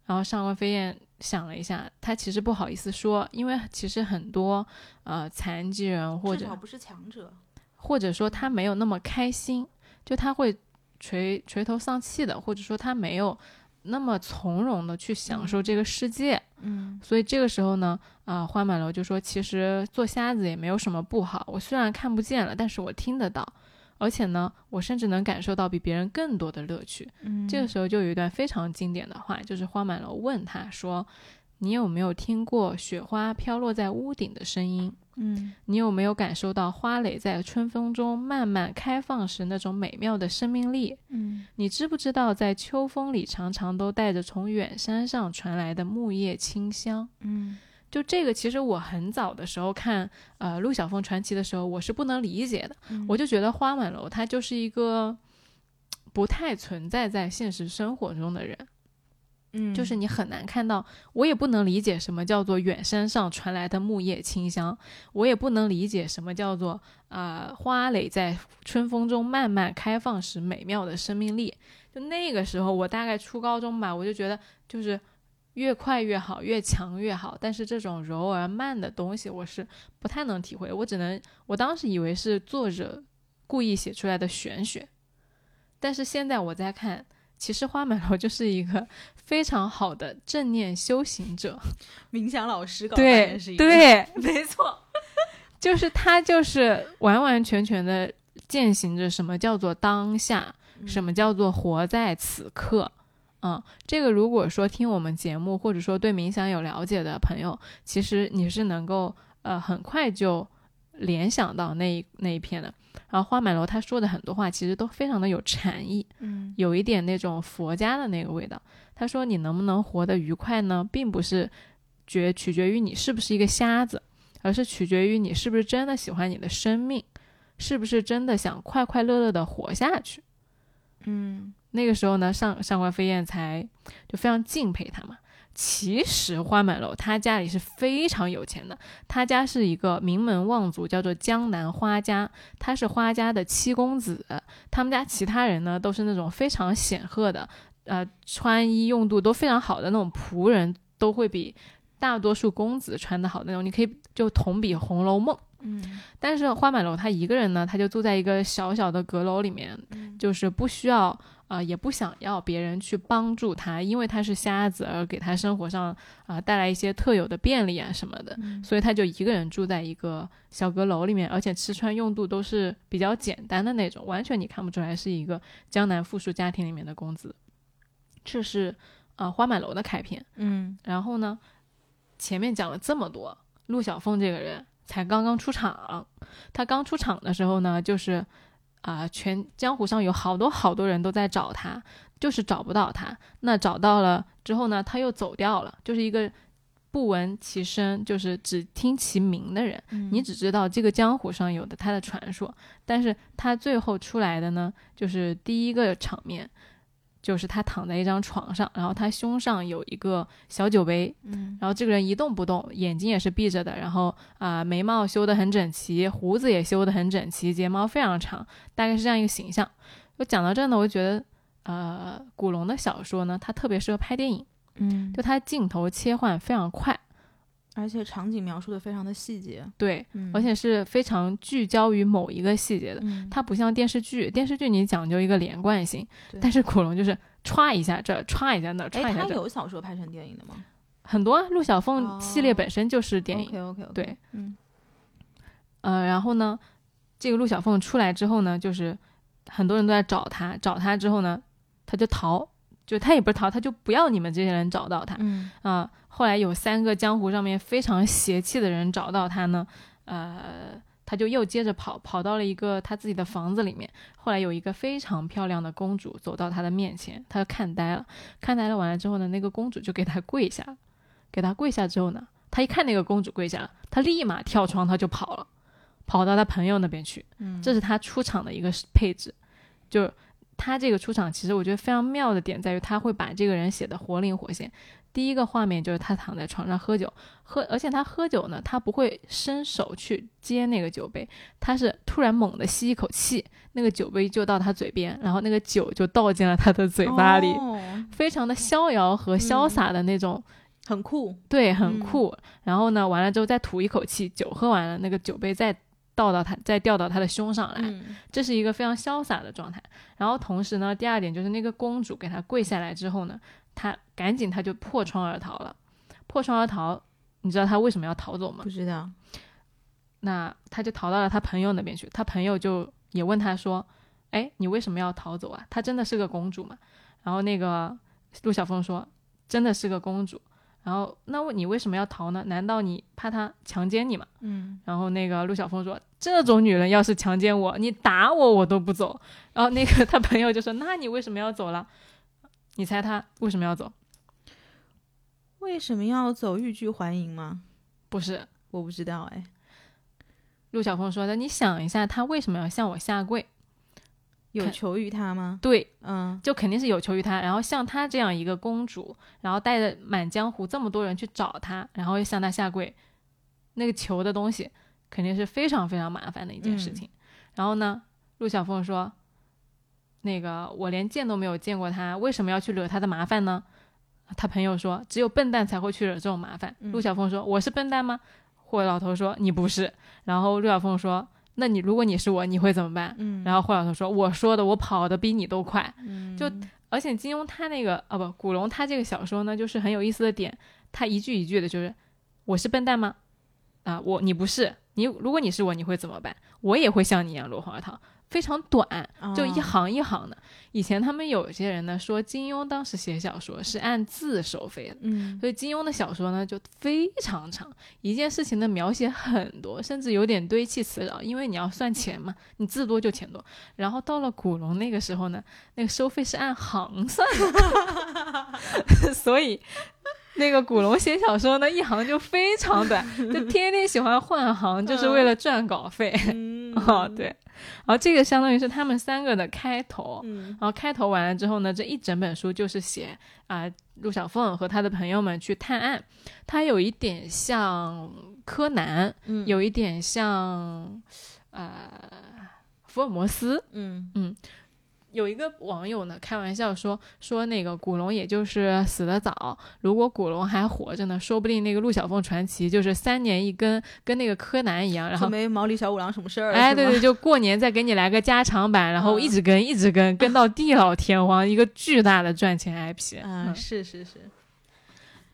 然后上官飞燕想了一下，他其实不好意思说，因为其实很多呃残疾人或者不是强者，或者说他没有那么开心，就他会垂垂头丧气的，或者说他没有那么从容的去享受这个世界。嗯所以这个时候呢，啊、花满楼就说，其实做瞎子也没有什么不好。我虽然看不见了，但是我听得到，而且呢，我甚至能感受到比别人更多的乐趣。嗯，这个时候就有一段非常经典的话，就是花满楼问他说：“你有没有听过雪花飘落在屋顶的声音？嗯你有没有感受到花蕾在春风中慢慢开放时那种美妙的生命力？嗯你知不知道，在秋风里常常都带着从远山上传来的木叶清香？”嗯就这个，其实我很早的时候看呃《陆小凤传奇》的时候，我是不能理解的。嗯我就觉得花满楼他就是一个不太存在在现实生活中的人，嗯，就是你很难看到。我也不能理解什么叫做远山上传来的木叶清香，我也不能理解什么叫做啊、呃花蕾在春风中慢慢开放时美妙的生命力。就那个时候，我大概初高中吧，我就觉得就是越快越好，越强越好。但是这种柔而慢的东西，我是不太能体会。我只能，我当时以为是作者故意写出来的玄学，但是现在我在看，其实花满楼就是一个非常好的正念修行者。冥想老师 对天是一个，对，没错，就是他就是完完全全的践行着什么叫做当下，什么叫做活在此刻。嗯，这个如果说听我们节目，或者说对冥想有了解的朋友，其实你是能够呃很快就联想到那一那一片的。然后花满楼他说的很多话，其实都非常的有禅意，嗯有一点那种佛家的那个味道。他说你能不能活得愉快呢，并不是决取决于你是不是一个瞎子，而是取决于你是不是真的喜欢你的生命，是不是真的想快快乐乐的活下去。嗯那个时候呢，上上官飞燕才就非常敬佩他嘛。其实花满楼他家里是非常有钱的，他家是一个名门望族，叫做江南花家，他是花家的七公子。他们家其他人呢都是那种非常显赫的，呃，穿衣用度都非常好的那种仆人，都会比大多数公子穿的好那种。你可以就同比《红楼梦》。嗯但是花满楼他一个人呢，他就住在一个小小的阁楼里面，就是不需要啊、呃也不想要别人去帮助他，因为他是瞎子而给他生活上啊、呃带来一些特有的便利啊什么的，嗯所以他就一个人住在一个小阁楼里面，而且吃穿用度都是比较简单的那种，完全你看不出来是一个江南富庶家庭里面的公子。这是啊、呃花满楼的开篇。嗯然后呢，前面讲了这么多，陆小凤这个人才刚刚出场。他刚出场的时候呢，就是啊、全江湖上有好多好多人都在找他，就是找不到他。那找到了之后呢，他又走掉了，就是一个不闻其声，就是只听其名的人。嗯你只知道这个江湖上有的他的传说，但是他最后出来的呢，就是第一个场面，就是他躺在一张床上，然后他胸上有一个小酒杯，嗯然后这个人一动不动，眼睛也是闭着的，然后啊、眉毛修得很整齐，胡子也修得很整齐，睫毛非常长，大概是这样一个形象。我讲到这呢，我就觉得，呃，古龙的小说呢，它特别适合拍电影，嗯，就它镜头切换非常快，而且场景描述的非常的细节，对，嗯而且是非常聚焦于某一个细节的。嗯它不像电视剧，电视剧你讲究一个连贯性，对但是古龙就是歘一下这儿，歘一下那儿，歘哎，一下这儿，他有小说拍成电影的吗？很多啊。陆小凤系列哦本身就是电影，OK OK OK，对，嗯呃，然后呢，这个陆小凤出来之后呢，就是很多人都在找他，找他之后呢，他就逃，就他也不是逃，他就不要你们这些人找到他嗯啊、后来有三个江湖上面非常邪气的人找到他呢，呃，他就又接着跑，跑到了一个他自己的房子里面。后来有一个非常漂亮的公主走到他的面前，他就看呆了，看呆了完了之后呢，那个公主就给他跪下，给他跪下之后呢，他一看那个公主跪下了，他立马跳窗，他就跑了。跑到他朋友那边去，嗯，这是他出场的一个配置。就是他这个出场，其实我觉得非常妙的点在于，他会把这个人写的活灵活现。第一个画面就是他躺在床上喝酒，喝，而且他喝酒呢，他不会伸手去接那个酒杯，他是突然猛地吸一口气，那个酒杯就到他嘴边，然后那个酒就倒进了他的嘴巴里，哦非常的逍遥和潇洒的那种，很酷。对，很嗯酷。然后呢，完了之后再吐一口气，酒喝完了，那个酒杯再倒到他，再掉到他的胸上来，嗯这是一个非常潇洒的状态。然后同时呢，第二点就是那个公主给他跪下来之后呢，他赶紧他就破窗而逃了。破窗而逃，你知道他为什么要逃走吗不？知道。那他就逃到了他朋友那边去。他朋友就也问他说：“哎，你为什么要逃走啊？她真的是个公主吗？”然后那个陆小凤说：“真的是个公主。”然后那你为什么要逃呢？难道你怕他强奸你吗？嗯，然后那个陆小凤说：“这种女人要是强奸我，你打我我都不走。”然后那个 他朋友就说：“那你为什么要走了？你猜他为什么要走？为什么要走欲拒还迎吗？不是我不知道哎。陆小凤说的，你想一下，他为什么要向我下跪？看有求于他吗？对，嗯就肯定是有求于他。然后像她这样一个公主，然后带着满江湖这么多人去找他，然后又向他下跪，那个求的东西肯定是非常非常麻烦的一件事情。然后呢，陆小凤说：“那个我连见都没有见过他，为什么要去惹他的麻烦呢？”他朋友说：“只有笨蛋才会去惹这种麻烦。嗯陆小凤说：“我是笨蛋吗？”霍老头说：“你不是。”然后陆小凤说：“那你如果你是我，你会怎么办？”嗯，然后霍老头说：“我说的，我跑得比你都快。”嗯就而且金庸他那个啊不，古龙他这个小说呢，就是很有意思的点，他一句一句的，就是我是笨蛋吗？啊，我你不是，你如果你是我，你会怎么办？我也会像你一样落荒而逃，非常短，就一哦行一行的。以前他们有些人呢说，金庸当时写小说是按字收费的。嗯所以金庸的小说呢就非常长，一件事情的描写很多，甚至有点堆砌词藻，因为你要算钱嘛，你字多就钱多。然后到了古龙那个时候呢，那个收费是按行算的，所以那个古龙写小说呢一行就非常短，就天天喜欢换行，就是为了赚稿费。嗯哦，对，然后这个相当于是他们三个的开头。嗯然后开头完了之后呢，这一整本书就是写啊、陆小凤和他的朋友们去探案，它有一点像柯南，嗯有一点像呃福尔摩斯。嗯嗯有一个网友呢开玩笑说说那个古龙也就是死得早，如果古龙还活着呢，说不定那个陆小凤传奇就是三年一更，跟那个柯南一样，然后。没毛利小五郎什么事儿了。哎，对对，，就过年再给你来个加长版，然后嗯一直跟，一直更，更到地老天荒，一个巨大的赚钱 IP。嗯，是是是，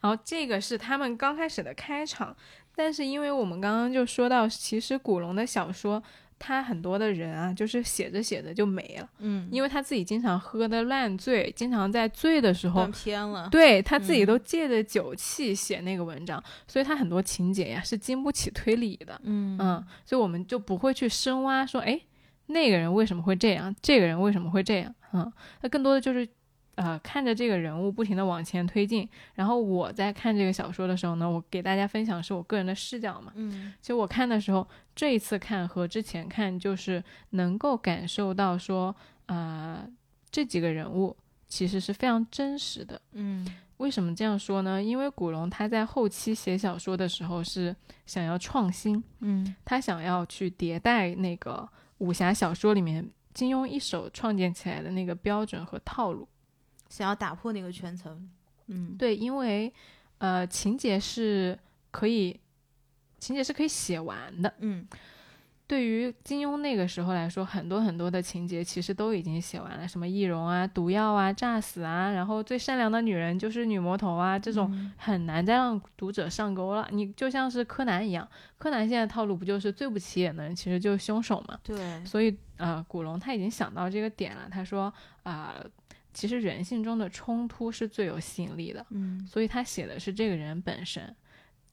然后这个是他们刚开始的开场，但是因为我们刚刚就说到，其实古龙的小说，他很多的人啊，就是写着写着就没了，嗯，因为他自己经常喝的烂醉，经常在醉的时候断。片了。对他自己嗯。都借着酒气写那个文章，所以他很多情节呀是经不起推理的，嗯。嗯，所以我们就不会去深挖说，哎，那个人为什么会这样，这个人为什么会这样，嗯，那更多的就是，呃，看着这个人物不停的往前推进，然后我在看这个小说的时候呢，我给大家分享是我个人的视角嘛，嗯。其实我看的时候，这一次看和之前看，就是能够感受到说，呃，这几个人物其实是非常真实的。嗯为什么这样说呢？因为古龙他在后期写小说的时候是想要创新，嗯他想要去迭代那个武侠小说里面金庸一手创建起来的那个标准和套路。想要打破那个圈层。嗯对，因为呃情节是可以，情节是可以写完的。嗯对于金庸那个时候来说，很多很多的情节其实都已经写完了，什么易容啊、毒药啊、诈死啊，然后最善良的女人就是女魔头啊，这种嗯很难再让读者上钩了。你就像是柯南一样，柯南现在套路不就是最不起眼的人其实就是凶手嘛？对，所以呃，古龙他已经想到这个点了，他说啊、其实人性中的冲突是最有吸引力的，嗯所以他写的是这个人本身。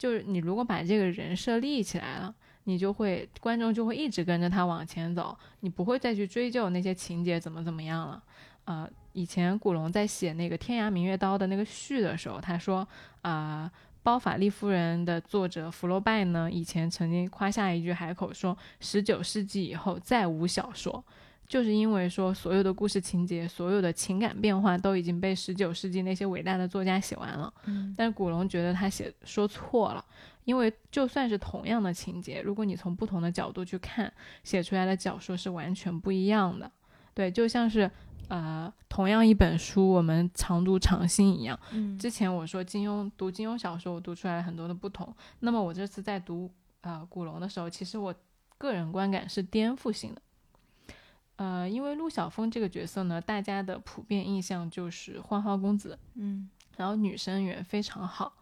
就是你如果把这个人设立起来了，你就会观众就会一直跟着他往前走，你不会再去追究那些情节怎么怎么样了。呃，以前古龙在写那个《天涯明月刀》的那个序的时候，他说啊。包法利夫人的作者福楼拜呢，以前曾经夸下一句海口说，十九世纪以后再无小说，就是因为说所有的故事情节、所有的情感变化都已经被十九世纪那些伟大的作家写完了。嗯但是古龙觉得他写说错了，因为就算是同样的情节，如果你从不同的角度去看，写出来的小说是完全不一样的。对，就像是呃，同样一本书，我们常读常新一样。嗯之前我说金庸读金庸小说，我读出来了很多的不同。那么我这次在读呃古龙的时候，其实我个人观感是颠覆性的。呃，因为陆小凤这个角色呢，大家的普遍印象就是花花公子，嗯然后女生缘非常好。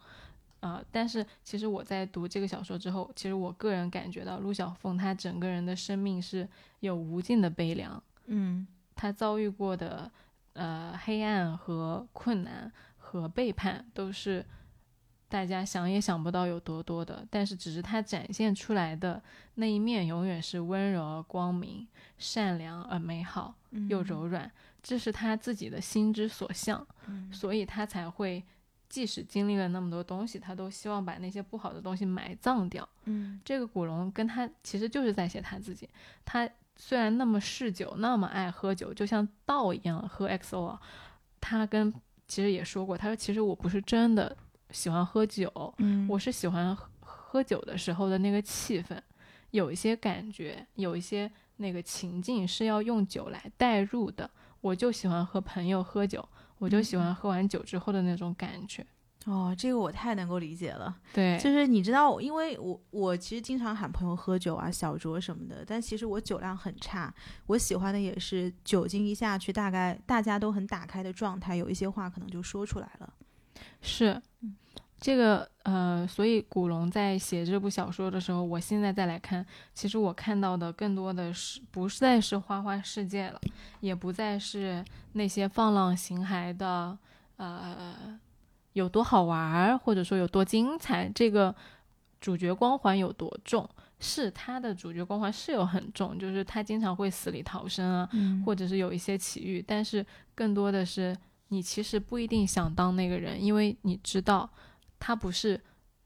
啊、但是其实我在读这个小说之后，其实我个人感觉到陆小凤她整个人的生命是有无尽的悲凉，嗯她遭遇过的呃黑暗和困难和背叛，都是大家想也想不到有多多的。但是只是他展现出来的那一面，永远是温柔而光明、善良而美好嗯又柔软，这是他自己的心之所向，嗯所以他才会。即使经历了那么多东西，他都希望把那些不好的东西埋葬掉。嗯这个古龙跟他其实就是在写他自己。他虽然那么嗜酒，那么爱喝酒，就像道一样喝 XO 啊。他跟其实也说过，他说其实我不是真的喜欢喝酒，嗯我是喜欢喝喝酒的时候的那个气氛，有一些感觉，有一些那个情境是要用酒来代入的。我就喜欢和朋友喝酒，我就喜欢喝完酒之后的那种感觉。哦，这个我太能够理解了。对，就是你知道，因为我我其实经常喊朋友喝酒啊、小酌什么的，但其实我酒量很差。我喜欢的也是酒精一下去，大概大家都很打开的状态，有一些话可能就说出来了。是嗯，这个呃，所以古龙在写这部小说的时候，我现在再来看，其实我看到的更多的是不是再是花花世界了，也不再是那些放浪形骸的呃有多好玩儿，或者说有多精彩，这个主角光环有多重。是他的主角光环是有很重，就是他经常会死里逃生啊，嗯或者是有一些奇遇，但是更多的是你其实不一定想当那个人，因为你知道他不是，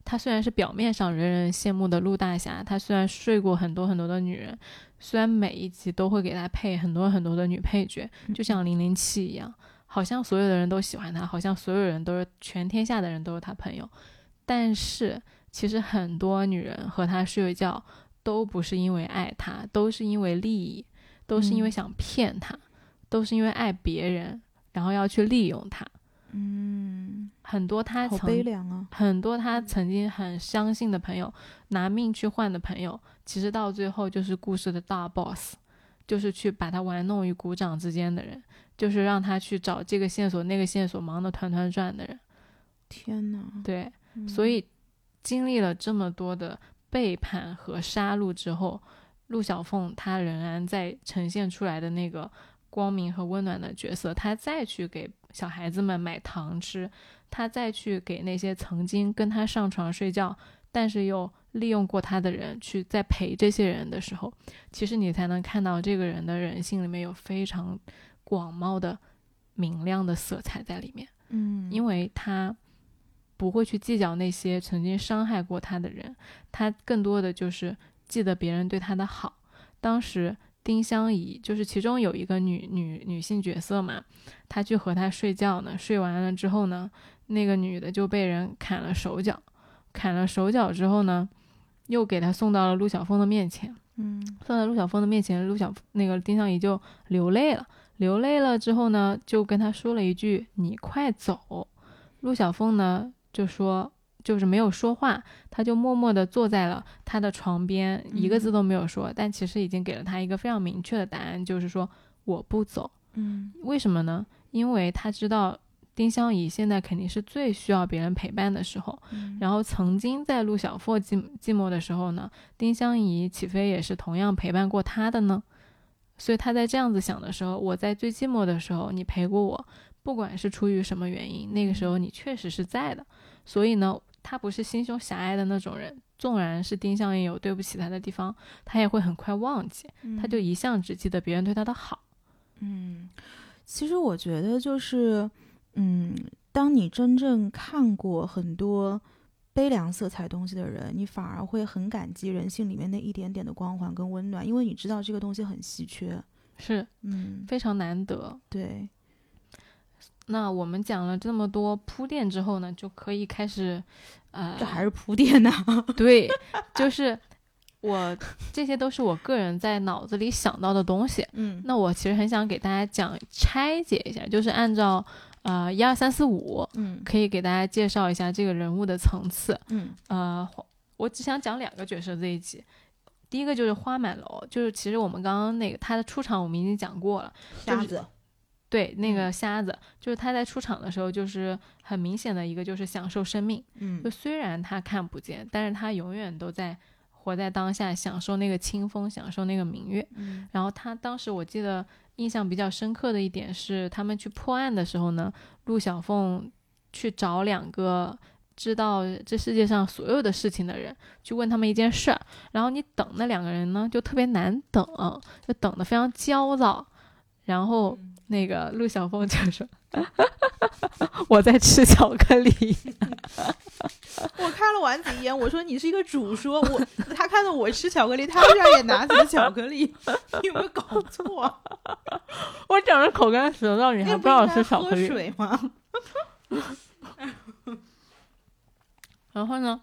他虽然是表面上人人羡慕的陆大侠，他虽然睡过很多很多的女人，虽然每一集都会给他配很多很多的女配角，就像零零七一样，好像所有的人都喜欢他，好像所有人都是全天下的人都是他朋友，但是其实很多女人和他睡觉都不是因为爱他，都是因为利益，都是因为嗯。想骗他，都是因为爱别人，然后要去利用他。嗯，很多他曾悲凉啊。很多他曾经很相信的朋友，拿命去换的朋友，其实到最后就是故事的大 boss，就是去把他玩弄于股掌之间的人，就是让他去找这个线索那个线索，忙得团团转的人。天哪！对，嗯所以经历了这么多的背叛和杀戮之后，陆小凤她仍然在呈现出来的那个光明和温暖的角色，他再去给小孩子们买糖吃，他再去给那些曾经跟他上床睡觉，但是又利用过他的人去再陪这些人的时候，其实你才能看到这个人的人性里面有非常广袤的明亮的色彩在里面。嗯，因为他不会去计较那些曾经伤害过他的人，他更多的就是记得别人对他的好。当时丁香怡就是其中有一个女女女性角色嘛，她去和他睡觉呢，睡完了之后呢，那个女的就被人砍了手脚，砍了手脚之后呢，又给他送到了陆小凤的面前。嗯送到陆小凤的面前，陆小那个丁香怡就流泪了。流泪了之后呢，就跟他说了一句：“你快走。”陆小凤呢就说，就是没有说话，他就默默地坐在了他的床边，一个字都没有说。但其实已经给了他一个非常明确的答案，就是说我不走。嗯为什么呢？因为他知道丁香怡现在肯定是最需要别人陪伴的时候。嗯然后曾经在陆小凤寂寂寞的时候呢，丁香怡岂非也是同样陪伴过他的呢？所以他在这样子想的时候，我在最寂寞的时候，你陪过我，不管是出于什么原因，那个时候你确实是在的。所以呢，他不是心胸狭隘的那种人，纵然是丁香也有对不起他的地方，他也会很快忘记，他就一向只记得别人对他的好。嗯，其实我觉得就是，嗯，当你真正看过很多悲凉色彩东西的人，你反而会很感激人性里面那一点点的光环跟温暖，因为你知道这个东西很稀缺。是嗯，非常难得。对，那我们讲了这么多铺垫之后呢，就可以开始，呃，这还是铺垫呢。对，就是我这些都是我个人在脑子里想到的东西。嗯那我其实很想给大家讲拆解一下，就是按照呃一二三四五，嗯可以给大家介绍一下这个人物的层次。嗯呃，我只想讲两个角色这一集。第一个就是花满楼，就是其实我们刚刚那个他的出场我们已经讲过了，瞎子，对，那嗯个瞎子，就是他在出场的时候，就是很明显的一个就是享受生命，嗯就虽然他看不见，但是他永远都在活在当下，享受那个清风，享受那个明月。嗯然后他当时我记得印象比较深刻的一点是，他们去破案的时候呢，陆小凤去找两个知道这世界上所有的事情的人，去问他们一件事儿。然后你等那两个人呢，就特别难等，就等得非常焦躁。然后那个陆小凤就说：“ 我在吃巧克力。”我看了丸子一眼，我说你是一个主说，我他看到我吃巧克力，他居然也拿起了巧克力，你有没有搞错？我整着口干舌燥，你还那不让我应该喝吃巧克力？水吗？然后呢，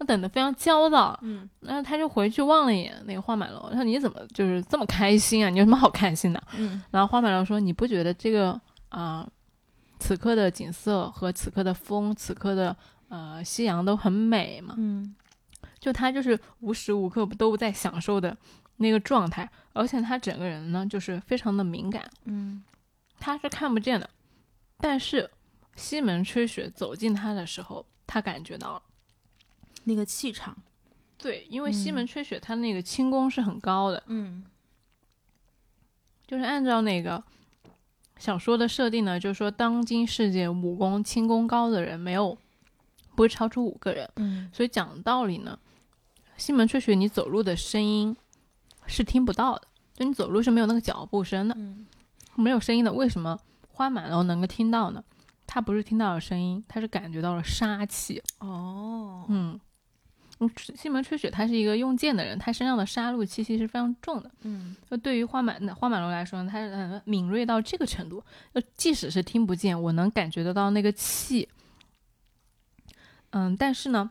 他等得非常焦躁，嗯然后他就回去望了一眼那个花满楼，他说：“你怎么就是这么开心啊？你有什么好开心的嗯？”然后花满楼说：“你不觉得这个啊、此刻的景色和此刻的风，此刻的呃夕阳都很美吗？嗯就他就是无时无刻都在享受的那个状态，而且他整个人呢就是非常的敏感，嗯他是看不见的，但是西门吹雪走近他的时候，他感觉到了。”那个气场，对，因为西嗯门吹雪他那个轻功是很高的，嗯就是按照那个小说的设定呢，就是说当今世界武功轻功高的人没有不会超出五个人，嗯所以讲道理呢，西门吹雪你走路的声音是听不到的，就你走路是没有那个脚步声的，嗯没有声音的。为什么花满楼能够听到呢？他不是听到了声音，他是感觉到了杀气。哦，嗯，嗯，西门吹雪他是一个用剑的人，他身上的杀戮气息是非常重的。嗯就对于花满花满楼来说呢，他是很敏锐到这个程度，就即使是听不见，我能感觉得到那个气。嗯，但是呢，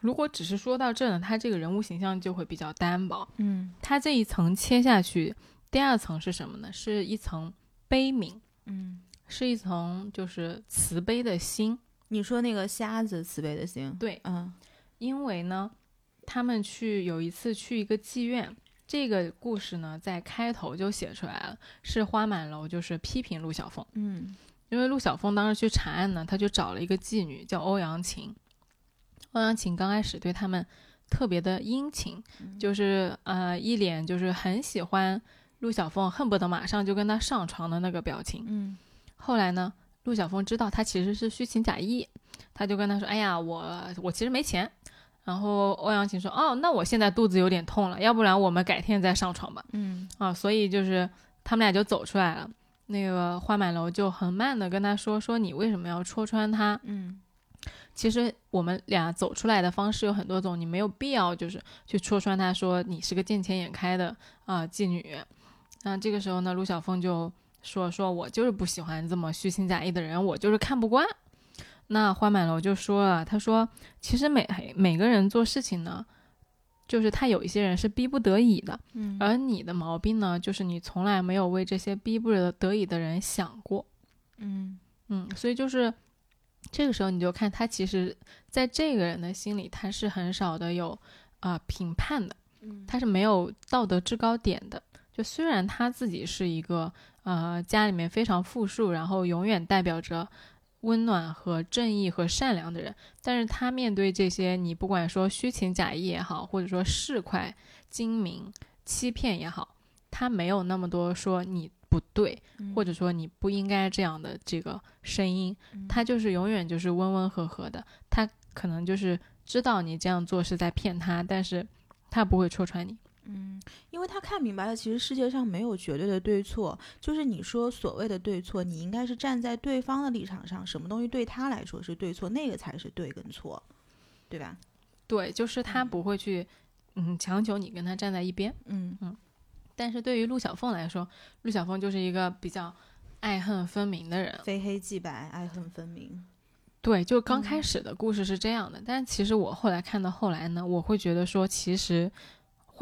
如果只是说到这呢，他这个人物形象就会比较单薄。嗯他这一层切下去，第二层是什么呢？是一层悲悯，嗯，是一层就是慈悲的心。你说那个瞎子慈悲的心，对，嗯因为呢，他们去有一次去一个妓院，这个故事呢在开头就写出来了，是花满楼就是批评陆小凤，嗯因为陆小凤当时去查案呢，他就找了一个妓女叫欧阳琴，欧阳琴刚开始对他们特别的殷勤，就是呃一脸就是很喜欢陆小凤，恨不得马上就跟他上床的那个表情。嗯后来呢，陆小凤知道他其实是虚情假意，他就跟他说：“哎呀，我我其实没钱。”然后欧阳琴说：“哦，那我现在肚子有点痛了，要不然我们改天再上床吧。嗯”啊，所以就是他们俩就走出来了。那个花满楼就很慢的跟他说：“说你为什么要戳穿他？嗯其实我们俩走出来的方式有很多种，你没有必要就是去戳穿他说你是个见钱眼开的啊、妓女。那这个时候呢，陆小凤就说：“说我就是不喜欢这么虚情假意的人，我就是看不惯。”那花满楼就说了：“他说其实每每个人做事情呢，就是他有一些人是逼不得已的，嗯而你的毛病呢，就是你从来没有为这些逼不得已的人想过。”嗯嗯，所以就是这个时候你就看他其实在这个人的心里，他是很少的有啊、评判的，嗯他是没有道德制高点的。就虽然他自己是一个呃家里面非常富庶，然后永远代表着温暖和正义和善良的人，但是他面对这些你不管说虚情假意也好，或者说市侩、精明、欺骗也好，他没有那么多说你不对，或者说你不应该这样的这个声音，他就是永远就是温温和和的，他可能就是知道你这样做是在骗他，但是他不会戳穿你。嗯，因为他看明白了，其实世界上没有绝对的对错，就是你说所谓的对错，你应该是站在对方的立场上，什么东西对他来说是对错，那个才是对跟错，对吧？对，就是他嗯不会去，嗯，强求你跟他站在一边。嗯但是对于陆小凤来说，陆小凤就是一个比较爱恨分明的人。非黑即白，爱恨分明。对，就刚开始的故事是这样的，但其实我后来看到后来呢，我会觉得说，其实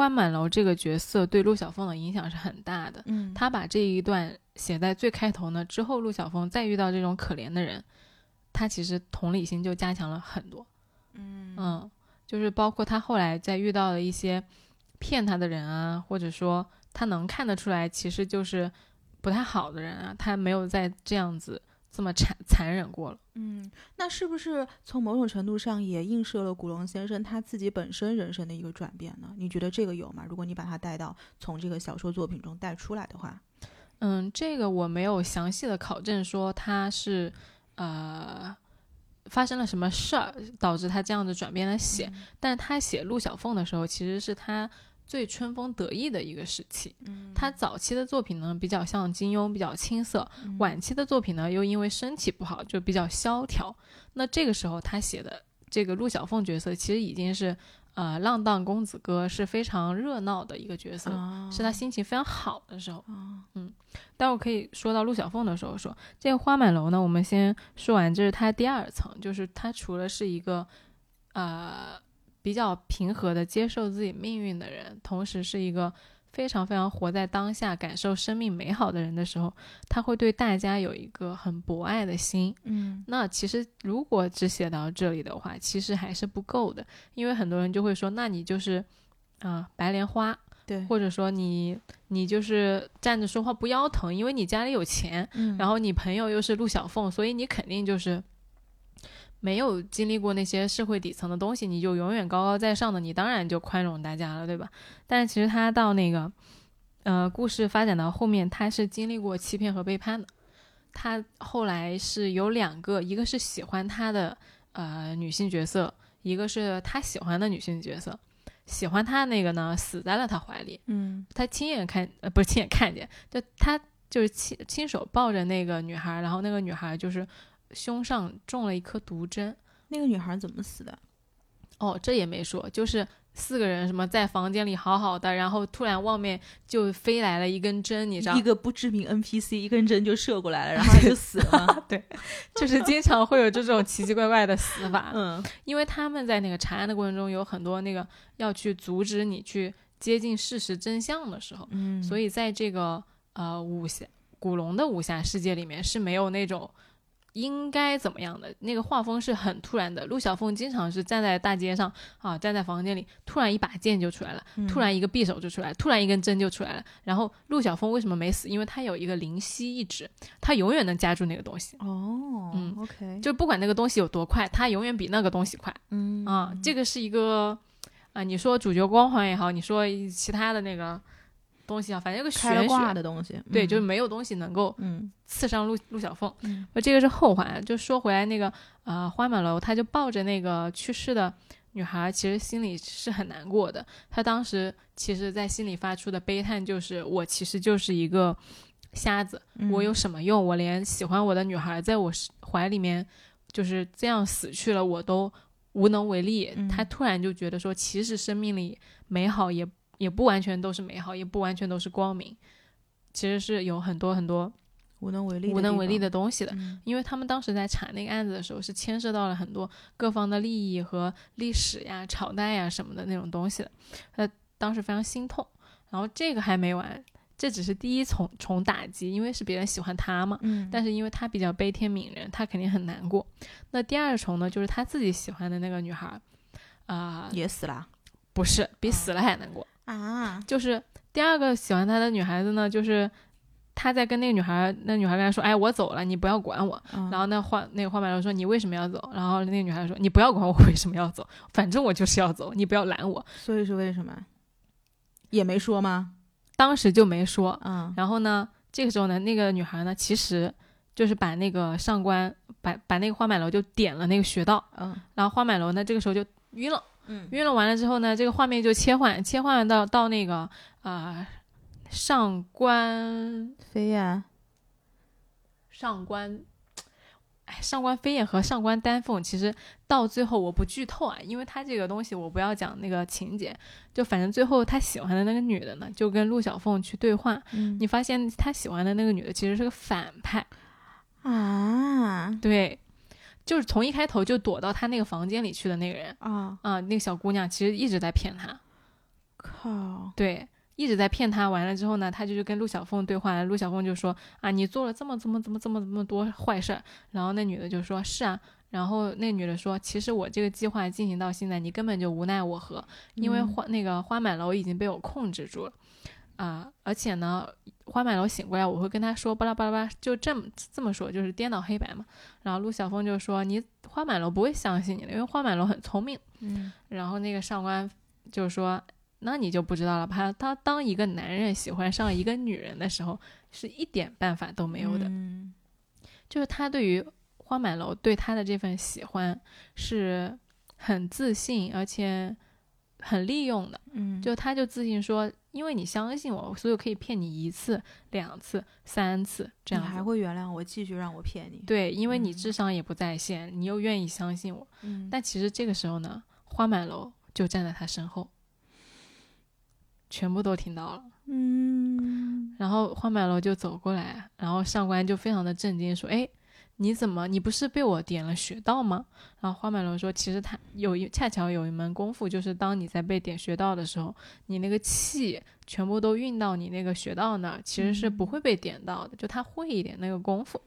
花满楼这个角色对陆小凤的影响是很大的。嗯他把这一段写在最开头呢，之后陆小凤再遇到这种可怜的人，他其实同理心就加强了很多。嗯嗯，就是包括他后来在遇到的一些骗他的人啊，或者说他能看得出来其实就是不太好的人啊，他没有再这样子这么残残忍过了。嗯，那是不是从某种程度上也映射了古龙先生他自己本身人生的一个转变呢？你觉得这个有吗？如果你把他带到从这个小说作品中带出来的话，嗯，这个我没有详细的考证说他是呃发生了什么事儿导致他这样子转变的写，但是他写陆小凤的时候，其实是他最春风得意的一个时期。嗯他早期的作品呢比较像金庸，比较青涩；晚期的作品呢又因为身体不好就比较萧条。那这个时候他写的这个陆小凤角色，其实已经是呃浪荡公子哥，是非常热闹的一个角色。啊是他心情非常好的时候，啊嗯，但我可以说到陆小凤的时候说，这个花满楼呢，我们先说完，这是它第二层，就是它除了是一个呃比较平和的接受自己命运的人，同时是一个非常非常活在当下、感受生命美好的人的时候，他会对大家有一个很博爱的心。嗯。那其实如果只写到这里的话，其实还是不够的，因为很多人就会说，那你就是啊、白莲花，对，或者说你你就是站着说话不腰疼，因为你家里有钱，嗯。然后你朋友又是陆小凤，所以你肯定就是没有经历过那些社会底层的东西，你就永远高高在上的，你当然就宽容大家了，对吧？但是其实他到那个呃故事发展到后面，他是经历过欺骗和背叛的。他后来是有两个，一个是喜欢他的呃女性角色，一个是他喜欢的女性角色。喜欢他那个呢，死在了他怀里。嗯他亲眼看，呃，不是亲眼看见，就他就是亲亲手抱着那个女孩，然后那个女孩就是胸上中了一颗毒针。那个女孩怎么死的？哦，这也没说，就是四个人什么在房间里好好的，然后突然外面就飞来了一根针，你知道一，个不知名 NPC 一根针就射过来了，然后他就死了 对。就是经常会有这种奇奇怪怪的死法。嗯因为他们在那个查案的过程中有很多那个要去阻止你去接近事实真相的时候，嗯，所以以在这个呃武侠古龙的武侠世界里面是没有那种应该怎么样的，那个画风是很突然的。陆小凤经常是站在大街上啊，站在房间里，突然一把剑就出来了，突然一个匕首就出来，突然一根针就出来了。然后陆小凤为什么没死？因为他有一个灵犀一指，他永远能夹住那个东西。哦，嗯，OK，就不管那个东西有多快，他永远比那个东西快嗯啊！这个是一个啊，你说主角光环也好，你说其他的那个东西啊，反正有个玄学，挂的东西，对，就是嗯没有东西能够嗯刺伤陆陆小凤。嗯呃，这个是后话。就说回来，那个呃，花满楼他就抱着那个去世的女孩，其实心里是很难过的。他当时其实，在心里发出的悲叹就是：我其实就是一个瞎子，我有什么用？我连喜欢我的女孩在我怀里面就是这样死去了，我都无能为力。嗯他突然就觉得说，其实生命里美好也也不完全都是美好，也不完全都是光明，其实是有很多很多无能为力，无能为力的东西的。嗯因为他们当时在查那个案子的时候，是牵涉到了很多各方的利益和历史呀、朝代呀什么的那种东西的，他当时非常心痛。然后这个还没完，这只是第一重重打击，因为是别人喜欢他嘛，嗯，但是因为他比较悲天悯人，他肯定很难过。那第二重呢，就是他自己喜欢的那个女孩，啊、也死了不是比哦死了还难过，啊，就是第二个喜欢他的女孩子呢，就是他在跟那个女孩，那女孩跟他说：“哎，我走了，你不要管我。”然然后那花那个花满楼说：“你为什么要走？”然后那个女孩说：“你不要管我为什么要走，反正我就是要走，你不要拦我。所以是为什么？也没说吗？”当时就没说。嗯然后呢，这个时候呢，那个女孩呢，其实就是把那个上官把把那个花满楼就点了那个穴道，嗯然后花满楼呢这个时候就晕了，嗯。晕了完了之后呢，这个画面就切换切换到到那个呃上官飞燕，上官，哎，上官飞燕和上官丹凤其实到最后我不剧透啊，因为他这个东西我不要讲那个情节，就反正最后他喜欢的那个女的呢，就跟陆小凤去对话，嗯。你发现他喜欢的那个女的其实是个反派，啊。对，就是从一开头就躲到他那个房间里去的那个人啊啊、那个小姑娘其实一直在骗他，靠，对，一直在骗他。完了之后呢，他就去跟陆小凤对话，陆小凤就说啊，你做了这么这么这么这么这么多坏事儿。然后那女的就说是啊。然后那女的说，其实我这个计划进行到现在，你根本就无奈我何，因为嗯花、那个花满楼已经被我控制住了。啊、而且呢，花满楼醒过来，我会跟他说巴拉巴拉巴拉，就这么这么说，就是颠倒黑白嘛。然后陆小凤就说：“你花满楼不会相信你的，因为花满楼很聪明。”嗯然后那个上官就说：“那你就不知道了。吧他当一个男人喜欢上一个女人的时候，是一点办法都没有的。嗯就是他对于花满楼对他的这份喜欢是很自信，而且很利用的。嗯，就他就自信说，因为你相信我，所以我可以骗你一次、两次、三次这样子。你还会原谅我，继续让我骗你？对，因为你嗯智商也不在线，你又愿意相信我。嗯，但其实这个时候呢，花满楼就站在他身后，全部都听到了。嗯然后花满楼就走过来，然后上官就非常的震惊，说：“哎，你怎么？你不是被我点了穴道吗？”然后花满楼说：“其实他有一恰巧有一门功夫，就是当你在被点穴道的时候，你那个气全部都运到你那个穴道那儿，其实是不会被点到的，就他会一点那个功夫。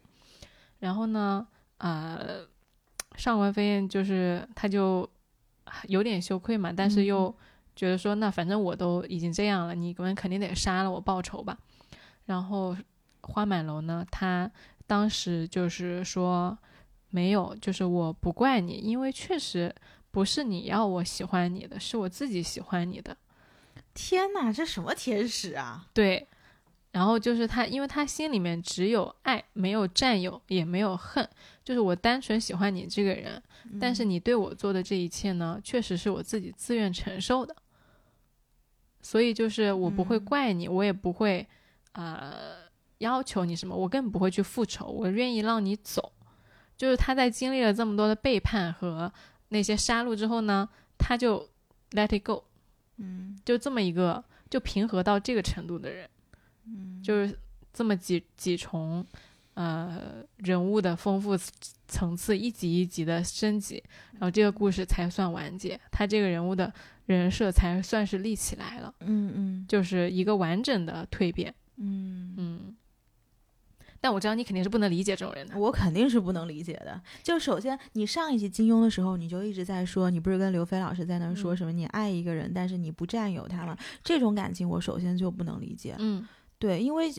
然后呢，呃，上官飞燕就是他就有点羞愧嘛，但是又觉得说，那反正我都已经这样了，你们肯定得杀了我报仇吧。然后花满楼呢，他当时就是说没有，就是我不怪你，因为确实不是你要我喜欢你的，是我自己喜欢你的。天哪，这什么天使啊？对，然后就是他，因为他心里面只有爱，没有占有，也没有恨，就是我单纯喜欢你这个人，但是你对我做的这一切呢，确实是我自己自愿承受的。所以就是我不会嗯怪你，我也不会呃要求你什么，我更不会去复仇，我愿意让你走。就是他在经历了这么多的背叛和那些杀戮之后呢，他就 let it go，嗯。就这么一个就平和到这个程度的人，嗯，就是这么几几重呃人物的丰富层次，一级一级的升级，然后这个故事才算完结，他这个人物的人设才算是立起来了，嗯嗯。就是一个完整的蜕变。嗯，嗯，但我知道你肯定是不能理解这种人的。我肯定是不能理解的。就首先，你上一集金庸的时候，你就一直在说，你不是跟刘飞老师在那儿说嗯什么你爱一个人，但是你不占有他吗？这种感情，我首先就不能理解。嗯对，因为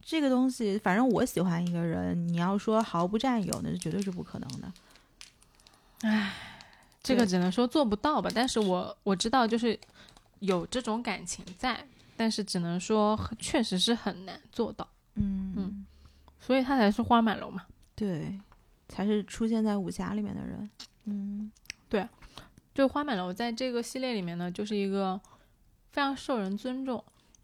这个东西，反正我喜欢一个人，你要说毫不占有，那是绝对是不可能的。唉这个只能说做不到吧，但是我我知道就是有这种感情在，但是只能说确实是很难做到，嗯嗯所以他才是花满楼嘛。对，才是出现在武侠里面的人。嗯对就花满楼在这个系列里面呢，就是一个非常受人尊重，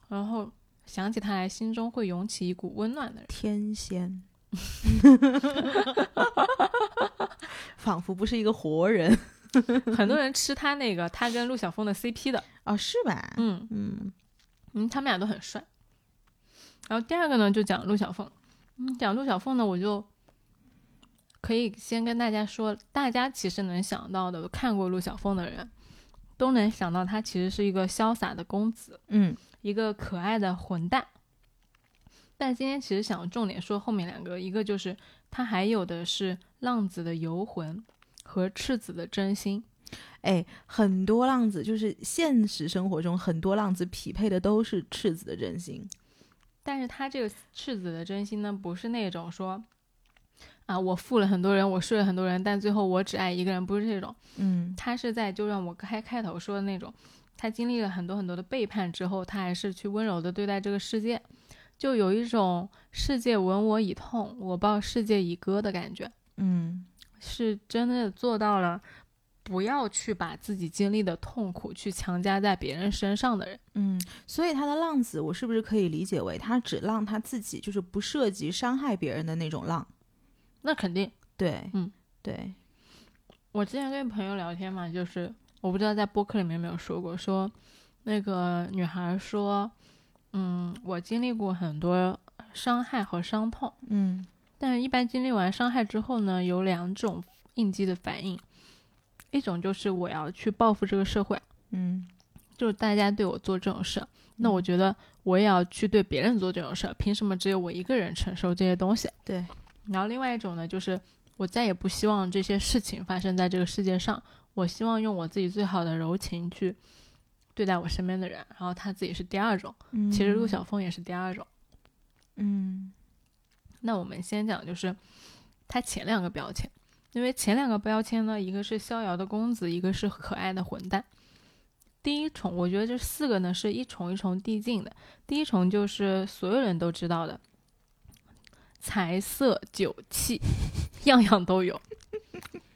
然后想起他来心中会涌起一股温暖的人。天仙，仿佛不是一个活人 很多人吃他那个他跟陆小凤的 CP 的，哦，是吧？嗯嗯嗯，他们俩都很帅。然后第二个呢，就讲陆小凤。嗯，讲陆小凤呢，我就可以先跟大家说，大家其实能想到的，看过陆小凤的人，都能想到他其实是一个潇洒的公子，嗯一个可爱的混蛋。但今天其实想重点说后面两个，一个就是他还有的是浪子的游魂和赤子的真心。哎，很多浪子就是现实生活中很多浪子匹配的都是赤子的真心。但是他这个赤子的真心呢，不是那种说，啊，我负了很多人，我睡了很多人，但最后我只爱一个人，不是这种。嗯他是在就让我开开头说的那种，他经历了很多很多的背叛之后，他还是去温柔的对待这个世界，就有一种世界闻我以痛，我报世界以歌的感觉，嗯是真的做到了。不要去把自己经历的痛苦去强加在别人身上的人，嗯，所以他的浪子，我是不是可以理解为他只浪他自己，就是不涉及伤害别人的那种浪？那肯定对，嗯，对，我之前跟朋友聊天嘛，就是我不知道在播客里面有没有说过，说那个女孩说，嗯，我经历过很多伤害和伤痛，嗯但是一般经历完伤害之后呢，有两种应激的反应，一种就是我要去报复这个社会，嗯就是大家对我做这种事，那我觉得我也要去对别人做这种事，凭什么只有我一个人承受这些东西？对，然后另外一种呢，就是我再也不希望这些事情发生在这个世界上，我希望用我自己最好的柔情去对待我身边的人。然后他自己是第二种，嗯其实陆小凤也是第二种。嗯那我们先讲就是他前两个标签，因为前两个标签呢，一个是逍遥的公子，一个是可爱的混蛋。第一重，我觉得这四个呢是一重一重递进的。第一重就是所有人都知道的，财色酒气，样样都有，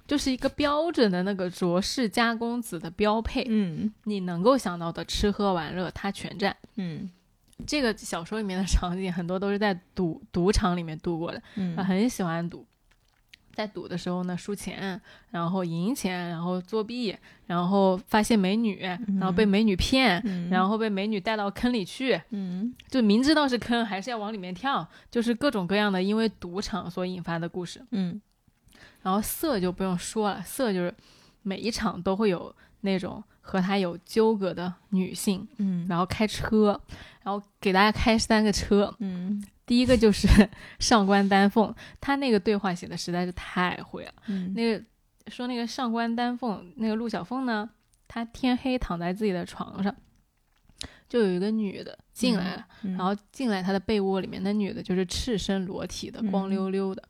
就是一个标准的那个卓氏家公子的标配。嗯你能够想到的吃喝玩乐，他全占。嗯这个小说里面的场景很多都是在赌赌场里面度过的。嗯他很喜欢赌，在赌的时候呢，输钱，然后赢钱，然后作弊，然后发现美女，然后被美女骗，嗯。然后被美女带到坑里去，嗯。就明知道是坑，还是要往里面跳，就是各种各样的因为赌场所引发的故事。嗯。然后色就不用说了，色就是每一场都会有那种和他有纠葛的女性，嗯。然后开车，然后给大家开三个车，嗯第一个就是 上官丹凤，他那个对话写的实在是太会了。嗯那个说那个上官丹凤，那个陆小凤呢，她天黑躺在自己的床上，就有一个女的进来了，嗯然后进来她的被窝里面，那女的就是赤身裸体的，嗯光溜溜的。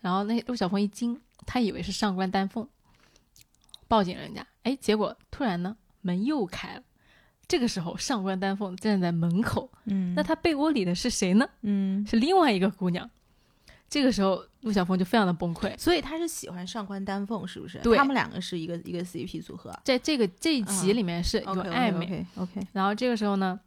然后那陆小凤一惊，她以为是上官丹凤，报警人家，哎，结果突然呢门又开了。这个时候，上官丹凤站在门口，嗯那她被窝里的是谁呢？嗯，是另外一个姑娘。这个时候，陆小凤就非常的崩溃。所以他是喜欢上官丹凤，是不是？对他们两个是一个一个 CP 组合，在这个这一集里面是有暧昧，OK OK，然后这个时候呢，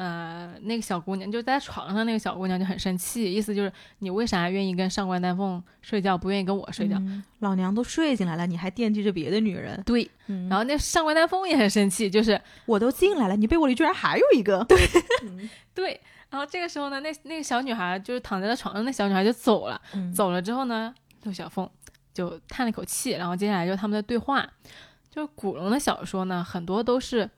呃，那个小姑娘就在床上，那个小姑娘就很生气，意思就是你为啥愿意跟上官丹凤睡觉，不愿意跟我睡觉？嗯老娘都睡进来了，你还惦记着别的女人？对，嗯然后那上官丹凤也很生气，就是我都进来了，你被窝里居然还有一个？对，对。然后这个时候呢，那那个小女孩就是躺在了床上，那小女孩就走了。嗯走了之后呢，陆小凤就叹了口气，然后接下来就是他们的对话。就是古龙的小说呢，很多都是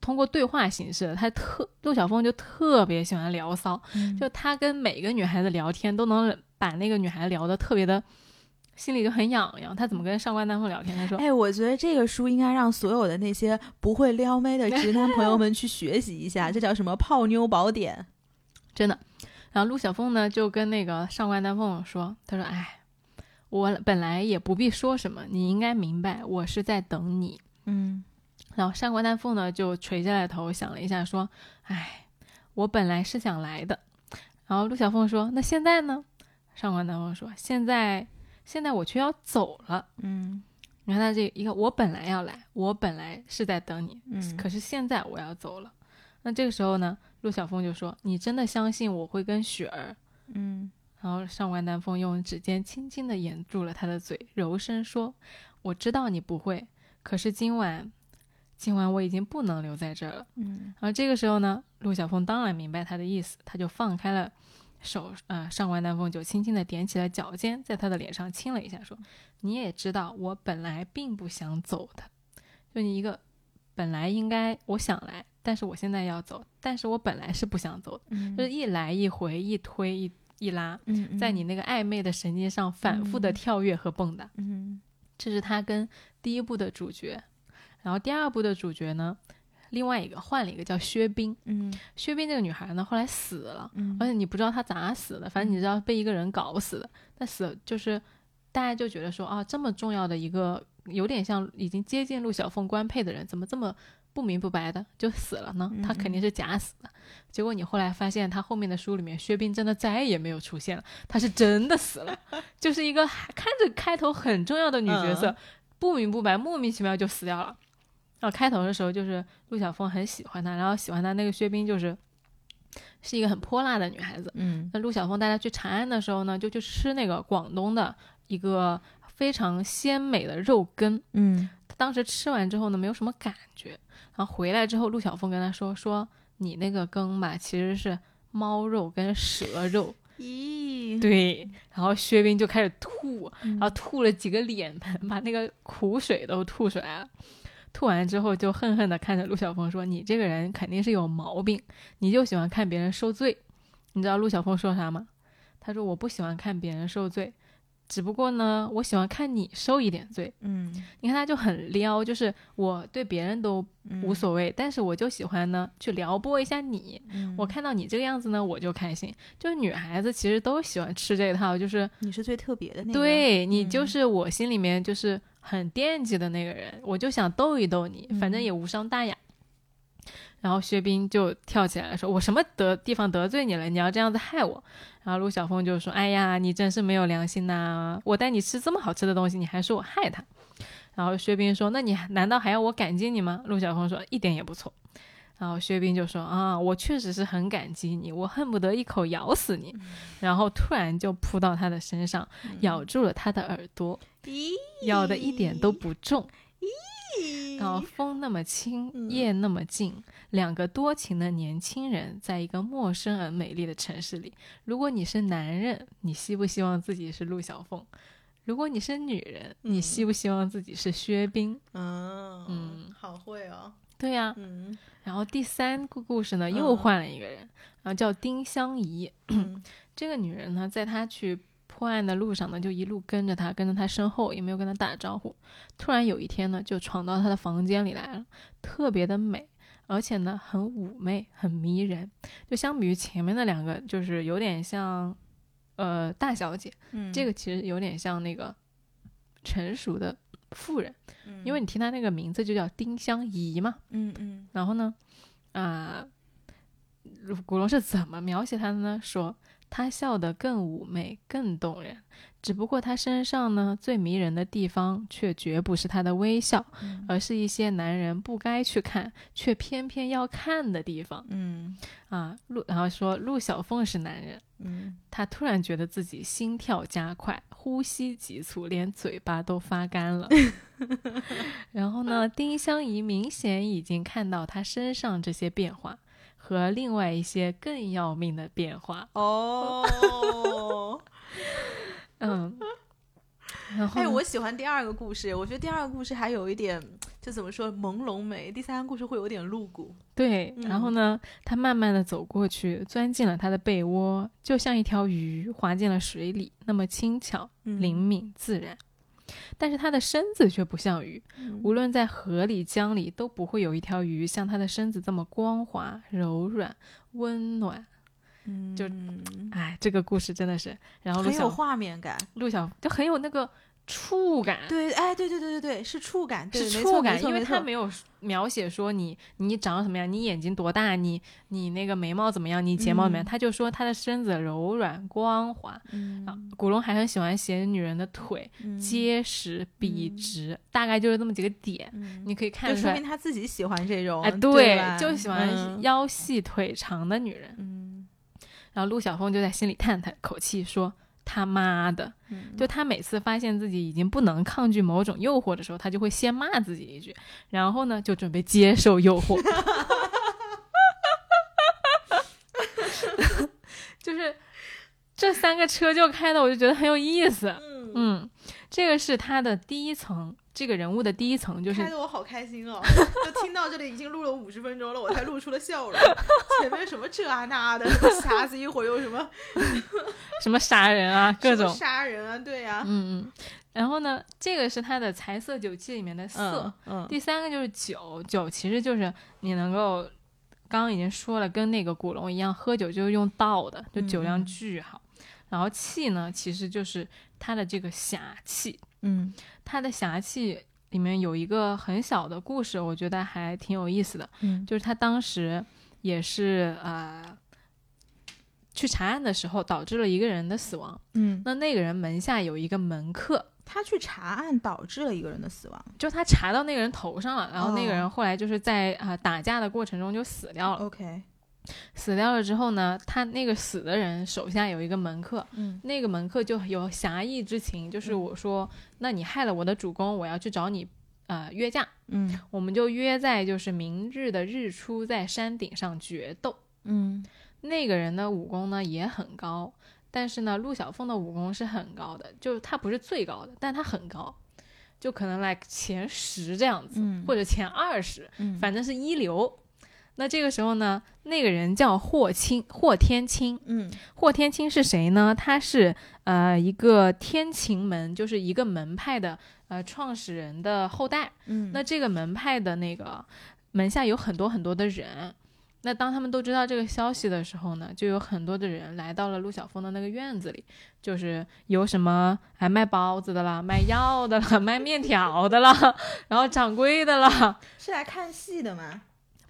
通过对话形式的。他特陆小凤就特别喜欢聊骚，嗯就他跟每个女孩子聊天都能把那个女孩聊得特别的，心里就很痒痒。他怎么跟上官丹凤聊天？他说哎，我觉得这个书应该让所有的那些不会撩妹的直男朋友们去学习一下，这叫什么泡妞宝典？真的。然后陆小凤呢就跟那个上官丹凤说：“他说，哎，我本来也不必说什么，你应该明白，我是在等你。”嗯然后上官丹凤呢就垂下来头想了一下，说：“哎，我本来是想来的。”然后陆小凤说：“那现在呢？”上官丹凤说：“现在，现在我却要走了。嗯你看他这一个，我本来要来，我本来是在等你，嗯可是现在我要走了。那这个时候呢，陆小凤就说：‘你真的相信我会跟雪儿？’嗯然后上官丹凤用指尖轻轻地掩住了他的嘴，柔声说：“我知道你不会，可是今晚，今晚我已经不能留在这儿了。”嗯然后这个时候呢，陆小凤当然明白他的意思，他就放开了手，呃，上官南风就轻轻地踮起了脚尖，在他的脸上亲了一下，说：“你也知道，我本来并不想走的，就你一个本来应该我想来，但是我现在要走，但是我本来是不想走的，嗯就是一来一回，一推一一拉，嗯在你那个暧昧的神经上反复的嗯跳跃和蹦跶。嗯这是他跟第一部的主角，然后第二部的主角呢，另外一个换了一个叫薛冰。嗯薛冰这个女孩呢，后来死了，嗯而且你不知道她咋死的，反正你知道被一个人搞死的。但死就是大家就觉得说啊，这么重要的一个，有点像已经接近陆小凤官配的人，怎么这么不明不白的就死了呢？他肯定是假死的。结果你后来发现，他后面的书里面，薛冰真的再也没有出现了，他是真的死了，就是一个看着开头很重要的女角色，不明不白，莫名其妙就死掉了。然后开头的时候就是陆小凤很喜欢他，然后喜欢他那个薛冰就是是一个很泼辣的女孩子。嗯那陆小凤带她去长安的时候呢，就去吃那个广东的一个非常鲜美的肉羹。嗯他当时吃完之后呢，没有什么感觉。然后回来之后，陆小凤跟他说：“说你那个羹吧，其实是猫肉跟蛇肉。咦，对，然后薛冰就开始吐，嗯然后吐了几个脸盆，把那个苦水都吐出来了。吐完之后，就恨恨地看着陆小凤说：“你这个人肯定是有毛病，你就喜欢看别人受罪。”你知道陆小凤说啥吗？他说：“我不喜欢看别人受罪，只不过呢，我喜欢看你受一点罪。”嗯你看他就很撩，就是我对别人都无嗯所谓，但是我就喜欢呢去撩拨一下你。嗯我看到你这个样子呢，我就开心。就是女孩子其实都喜欢吃这一套，就是你是最特别的那个，对你嗯就是我心里面就是很惦记的那个人，我就想逗一逗你，反正也无伤大雅。然后薛冰就跳起来说：“我什么得地方得罪你了？你要这样子害我？”然后陆小凤就说：“哎呀，你真是没有良心呐！我带你吃这么好吃的东西，你还说我害他。”然后薛冰说：“那你难道还要我感激你吗？”陆小凤说：“一点也不错。”然后薛冰就说：“啊，我确实是很感激你，我恨不得一口咬死你。”然后突然就扑到他的身上，咬住了他的耳朵，咦，咬的一点都不重。咦然后风那么轻，嗯夜那么静，两个多情的年轻人在一个陌生而美丽的城市里。如果你是男人，你希不希望自己是陆小凤？如果你是女人，你嗯希不希望自己是薛冰？嗯嗯好会哦，对呀、嗯然后第三个故事呢，又嗯换了一个人，然后叫丁香怡。嗯 这个女人呢，在她去破案的路上呢，就一路跟着他，跟着他身后，也没有跟他打招呼。突然有一天呢，就闯到他的房间里来了，特别的美，而且呢，很妩媚，很迷人。就相比于前面的两个，就是有点像，呃，大小姐，嗯，这个其实有点像那个成熟的妇人，因为你听她那个名字就叫丁香怡嘛。嗯嗯然后呢，啊、古龙是怎么描写她的呢？说她笑得更妩媚、更动人，只不过她身上呢最迷人的地方，却绝不是她的微笑，嗯而是一些男人不该去看，却偏偏要看的地方嗯啊。陆，然后说陆小凤是男人，嗯他突然觉得自己心跳加快，呼吸急促，连嘴巴都发干了。然后呢，丁香怡明显已经看到他身上这些变化，和另外一些更要命的变化。哦，嗯，然后哎，我喜欢第二个故事，我觉得第二个故事还有一点，就怎么说朦胧美，第三个故事会有点露骨。对，然后嗯呢，他慢慢的走过去，钻进了他的被窝，就像一条鱼滑进了水里，那么轻巧、嗯灵敏、自然。但是他的身子却不像鱼，嗯无论在河里、江里，都不会有一条鱼像它的身子这么光滑、柔软、温暖。嗯就哎，这个故事真的是，然后很有画面感。陆小就很有那个触感，对，哎，对对对对对，是触感，对，是触感，因为他没有描写说你你长什么样，你眼睛多大，你你那个眉毛怎么样，你睫毛怎么样，嗯。他就说他的身子柔软光滑。嗯。啊，古龙还很喜欢写女人的腿嗯。结实笔直，大概就是这么几个点，嗯你可以看出来就说明。他自己喜欢这种，哎，对吧，就喜欢？嗯。腰细腿长的女人。嗯。然后陆小凤就在心里叹叹口气说：“他妈的！”嗯就他每次发现自己已经不能抗拒某种诱惑的时候，他就会先骂自己一句，然后呢就准备接受诱惑。就是这三个车就开的，我就觉得很有意思。嗯，嗯，这个是他的第一层，这个人物的第一层就是开的我好开心哦！就听到这里已经录了五十分钟了，我才露出了笑容。前面什么这啊那的，什么瞎子，一会儿又什么 什么杀人啊，各种。杀人啊，对呀、嗯嗯。然后呢，这个是他的彩色酒器里面的色。嗯第三个就是酒，酒其实就是你能够，刚刚已经说了，跟那个古龙一样，喝酒就是用倒的，就酒量巨好。然后气呢，其实就是他的这个侠气，嗯他的侠气里面有一个很小的故事，我觉得还挺有意思的，嗯就是他当时也是呃。去查案的时候，导致了一个人的死亡。嗯，那那个人门下有一个门客，他去查案导致了一个人的死亡。就他查到那个人头上了，然后那个哦人后来就是在啊、打架的过程中就死掉了。OK，死掉了之后呢，他那个死的人手下有一个门客，嗯。那个门客就有侠义之情，就是我说，那你害了我的主公，我要去找你，呃，约架，嗯。我们就约在就是明日的日出，在山顶上决斗。嗯。那个人的武功呢也很高，但是呢，陆小凤的武功是很高的，就是他不是最高的，但他很高，就可能来前十这样子，嗯。或者前二十，嗯。反正是一流。那这个时候呢，那个人叫霍青，霍天青。嗯霍天青是谁呢？他是呃一个天晴门，就是一个门派的呃创始人的后代。嗯那这个门派的那个门下有很多很多的人。那当他们都知道这个消息的时候呢，就有很多的人来到了陆小凤的那个院子里，就是有什么哎卖包子的啦，卖药的啦，卖面条的啦，然后掌柜的啦，是来看戏的吗？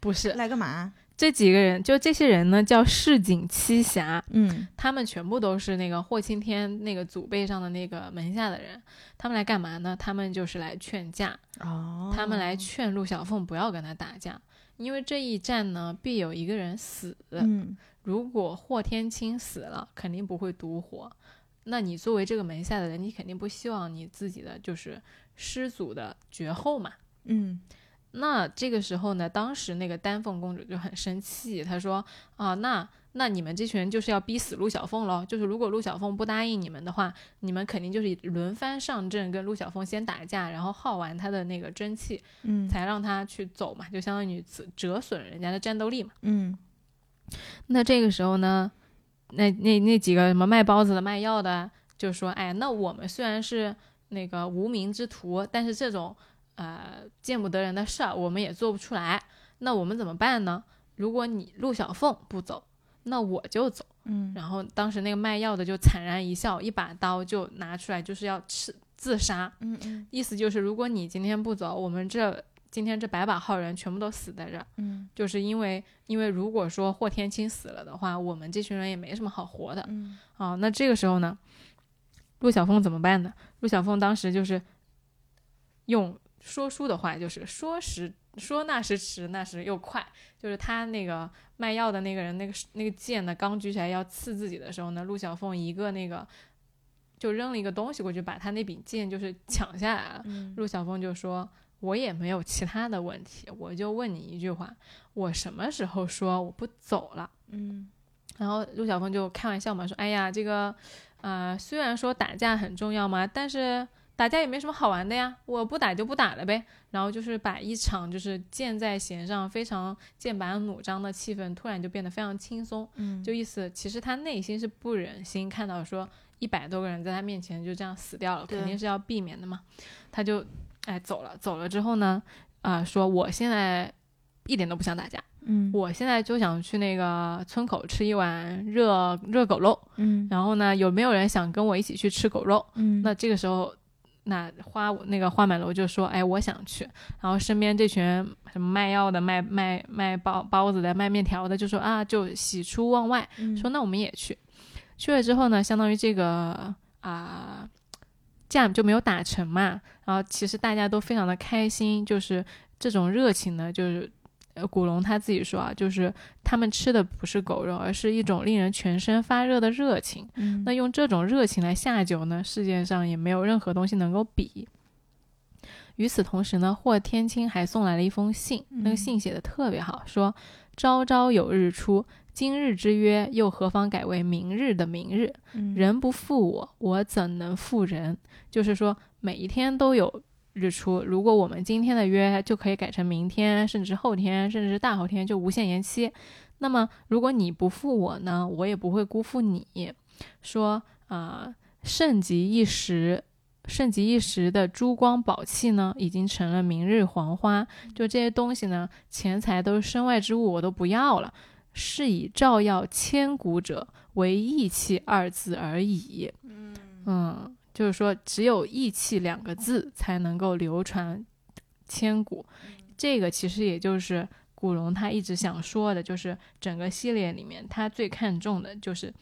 不是来干嘛？这几个人，就这些人呢叫市井七侠，嗯他们全部都是那个霍青天那个祖辈上的那个门下的人，他们来干嘛呢？他们就是来劝架，哦他们来劝陆小凤不要跟他打架，因为这一战呢必有一个人死。嗯如果霍天青死了，肯定不会独活。那你作为这个门下的人，你肯定不希望你自己的就是师祖的绝后嘛。嗯那这个时候呢，当时那个丹凤公主就很生气，她说：“啊，那那你们这群人就是要逼死陆小凤喽？就是如果陆小凤不答应你们的话，你们肯定就是轮番上阵跟陆小凤先打架，然后耗完她的那个真气，嗯才让她去走嘛，就相当于折折损人家的战斗力嘛。嗯那这个时候呢，那那那几个什么卖包子的、卖药的，就说：哎，那我们虽然是那个无名之徒，但是这种呃见不得人的事儿，我们也做不出来。那我们怎么办呢？如果你陆小凤不走，那我就走。嗯然后当时那个卖药的就惨然一笑，一把刀就拿出来，就是要吃自杀。嗯嗯意思就是，如果你今天不走，我们这今天这百把号人全部都死在这儿。嗯就是因为因为如果说霍天青死了的话，我们这群人也没什么好活的嗯啊。那这个时候呢，陆小凤怎么办呢？陆小凤当时就是用说书的话，就是说时说那时迟，那时又快。就是他那个卖药的那个人，那个那个剑呢，刚举起来要刺自己的时候呢，陆小凤一个那个就扔了一个东西过去，把他那柄剑就是抢下来了。嗯陆小凤就说：“我也没有其他的问题，我就问你一句话，我什么时候说我不走了嗯？”然后陆小凤就开玩笑嘛，说：“哎呀，这个，呃，虽然说打架很重要嘛，但是打架也没什么好玩的呀，我不打就不打了呗。”然后就是把一场就是箭在弦上非常剑拔弩张的气氛，突然就变得非常轻松。嗯就意思其实他内心是不忍心看到说一百多个人在他面前就这样死掉了，肯定是要避免的嘛。他就哎走了，走了之后呢，啊、说我现在一点都不想打架，嗯我现在就想去那个村口吃一碗热热狗肉，嗯然后呢，有没有人想跟我一起去吃狗肉？嗯那这个时候。那花那个花满楼就说：“哎，我想去。”然后身边这群什么卖药的、卖卖卖包包子的、卖面条的就说：“啊，就喜出望外。”嗯说那我们也去。去了之后呢，相当于这个啊、架就没有打成嘛。然后其实大家都非常的开心，就是这种热情呢，就是呃古龙他自己说啊，就是他们吃的不是狗肉，而是一种令人全身发热的热情。嗯那用这种热情来下酒呢，世界上也没有任何东西能够比。与此同时呢，霍天青还送来了一封信，那个嗯信写的特别好，说“朝朝有日出，今日之约又何妨改为明日的明日？嗯人不负我，我怎能负人？”就是说每一天都有日出，如果我们今天的约就可以改成明天，甚至后天，甚至大后天，就无限延期。那么如果你不负我呢，我也不会辜负你。说啊、呃盛极一时。盛极一时的珠光宝气呢，已经成了明日黄花。就这些东西呢，钱财都是身外之物，我都不要了。是以照耀千古者，为义气二字而已。嗯，就是说，只有义气两个字才能够流传千古。这个其实也就是古龙他一直想说的，就是整个系列里面他最看重的就是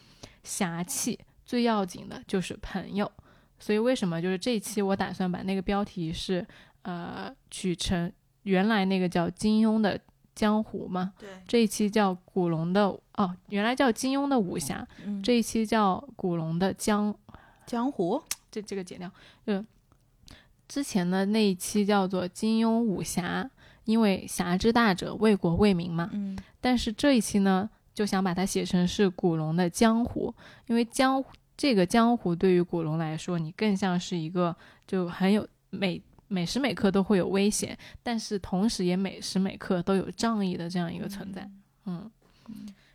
侠气，最要紧的就是朋友。所以为什么就是这一期我打算把那个标题是呃取成原来那个叫金庸的江湖嘛，对，这一期叫古龙的哦，原来叫金庸的武侠，嗯这一期叫古龙的江，江湖，这这个剪掉，就之前的那一期叫做金庸武侠，因为侠之大者为国为民嘛，嗯。但是这一期呢，就想把它写成是古龙的江湖，因为江这个江湖对于古龙来说，你更像是一个就很有每每时每刻都会有危险，但是同时也每时每刻都有仗义的这样一个存在。嗯，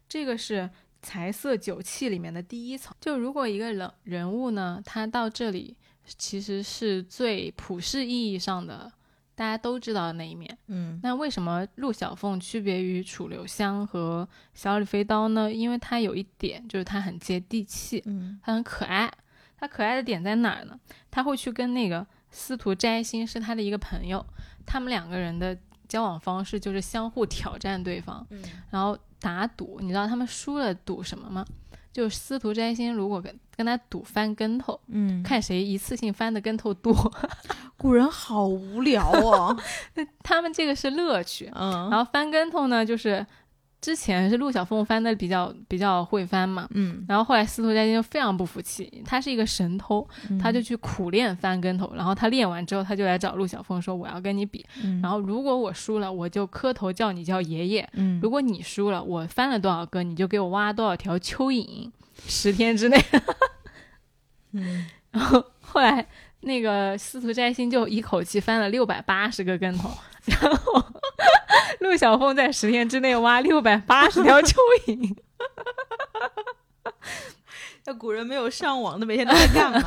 这个是财色酒气里面的第一层。就如果一个人人物呢，他到这里其实是最普世意义上的。大家都知道的那一面，嗯那为什么陆小凤区别于楚留香和小李飞刀呢？因为他有一点就是他很接地气，嗯它很可爱。他可爱的点在哪儿呢？他会去跟那个司徒摘星是他的一个朋友，他们两个人的交往方式就是相互挑战对方，嗯然后打赌。你知道他们输了赌什么吗？就是司徒摘星如果跟跟他赌翻跟头，嗯，看谁一次性翻的跟头多。古人好无聊哦，他们这个是乐趣，嗯然后翻跟头呢，就是之前是陆小凤翻的比较比较会翻嘛，嗯，然后后来司徒摘星就非常不服气，他是一个神偷，他就去苦练翻跟头，然后他练完之后，他就来找陆小凤说我要跟你比，嗯，然后如果我输了，我就磕头叫你叫爷爷；嗯。如果你输了，我翻了多少个，你就给我挖多少条蚯蚓，十天之内。嗯。然后后来那个司徒摘星就一口气翻了六百八十个跟头，然后陆小凤在十天之内挖六百八十条蚯蚓。那古人没有上网，的每天都在干嘛？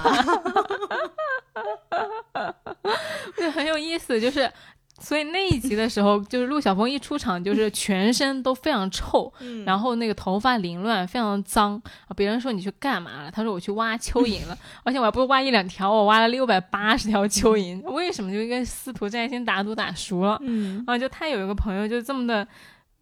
对 很有意思，就是。所以那一集的时候，就是陆小凤一出场，就是全身都非常臭，嗯然后那个头发凌乱，非常脏。啊别人说你去干嘛了？他说我去挖蚯蚓了，而且我还不是挖一两条，我挖了六百八十条蚯蚓。为什么？就跟司徒摘星打赌打输了。嗯啊，就他有一个朋友，就这么的，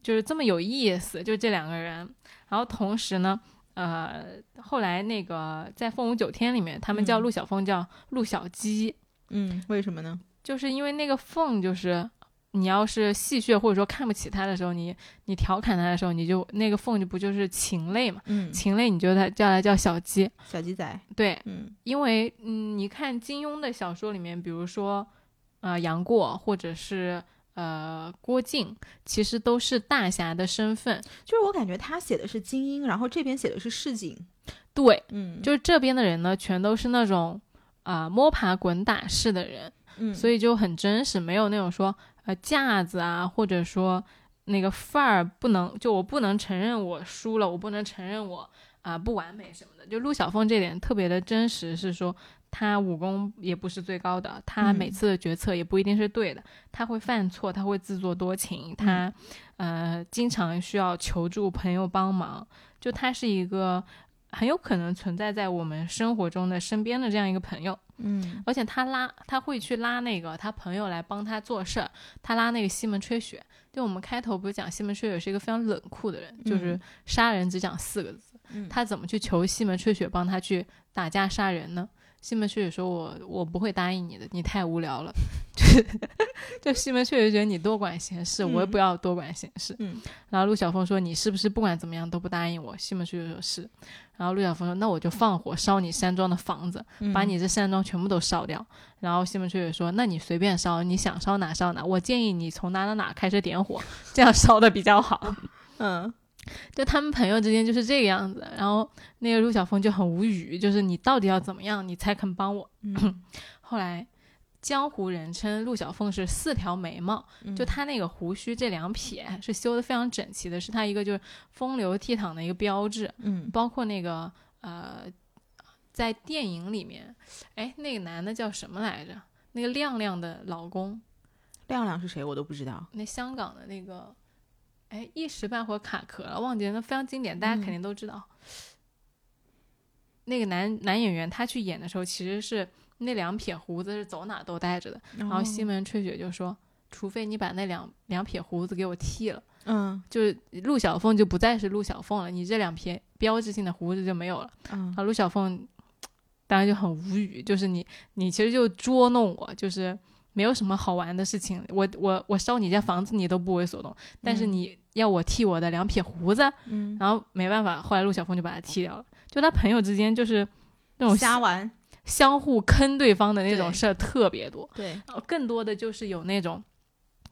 就是这么有意思，就这两个人。然后同时呢，呃，后来那个在《凤舞九天》里面，他们叫嗯陆小凤叫陆小鸡，嗯，为什么呢？就是因为那个凤，就是你要是戏谑或者说看不起他的时候，你你调侃他的时候，你就那个凤就不就是禽类嘛？嗯，禽类你就它叫它叫小鸡，小鸡仔，对，嗯因为嗯，你看金庸的小说里面，比如说呃杨过或者是呃郭靖，其实都是大侠的身份。就是我感觉他写的是精英，然后这边写的是市井，对，嗯，就是这边的人呢，全都是那种啊、摸爬滚打式的人，嗯，所以就很真实，没有那种说呃架子啊，或者说那个范儿不能，就我不能承认我输了，我不能承认我啊、不完美什么的。就陆小凤这点特别的真实，是说他武功也不是最高的，他嗯每次的决策也不一定是对的，他会犯错，他会自作多情，他呃经常需要求助朋友帮忙，就他是一个。很有可能存在在我们生活中的身边的这样一个朋友，嗯而且他拉他会去拉那个他朋友来帮他做事儿，他拉那个西门吹雪。就我们开头不是讲西门吹雪是一个非常冷酷的人，就是嗯杀人只讲四个字。嗯他怎么去求西门吹雪帮他去打架杀人呢？西门吹雪说我我不会答应你的，你太无聊了。就是就西门吹雪觉得你多管闲事，我也嗯不要多管闲事。嗯然后陆小凤说你是不是不管怎么样都不答应我？西门吹雪说是。然后陆小凤说那我就放火烧你山庄的房子。嗯把你这山庄全部都烧掉。然后西门吹雪说：“那你随便烧，你想烧哪烧哪。我建议你从哪哪哪开始点火，这样烧的比较好。嗯”就他们朋友之间就是这个样子。然后那个陆小凤就很无语，就是你到底要怎么样你才肯帮我？嗯 后来江湖人称陆小凤是四条眉毛，嗯就她那个胡须这两撇是修的非常整齐的，是她一个就是风流倜傥的一个标志。嗯包括那个呃，在电影里面，哎，那个男的叫什么来着？那个亮亮的老公，亮亮是谁我都不知道，那香港的那个，哎，一时半会儿卡壳了，忘记了，那非常经典，大家肯定都知道。那个男男演员他去演的时候，其实是那两撇胡子是走哪都带着的。然后西门吹雪就说：“除非你把那两两撇胡子给我剃了。”嗯就是陆小凤就不再是陆小凤了，你这两撇标志性的胡子就没有了。嗯啊，陆小凤当然就很无语，就是你你其实就捉弄我，就是没有什么好玩的事情，我我我烧你家房子你都不为所动，但是嗯。你要我剃我的两撇胡子，嗯，然后没办法，后来陆小凤就把他剃掉了。就他朋友之间就是那种瞎玩，相互坑对方的那种事儿特别多，对，然后更多的就是有那种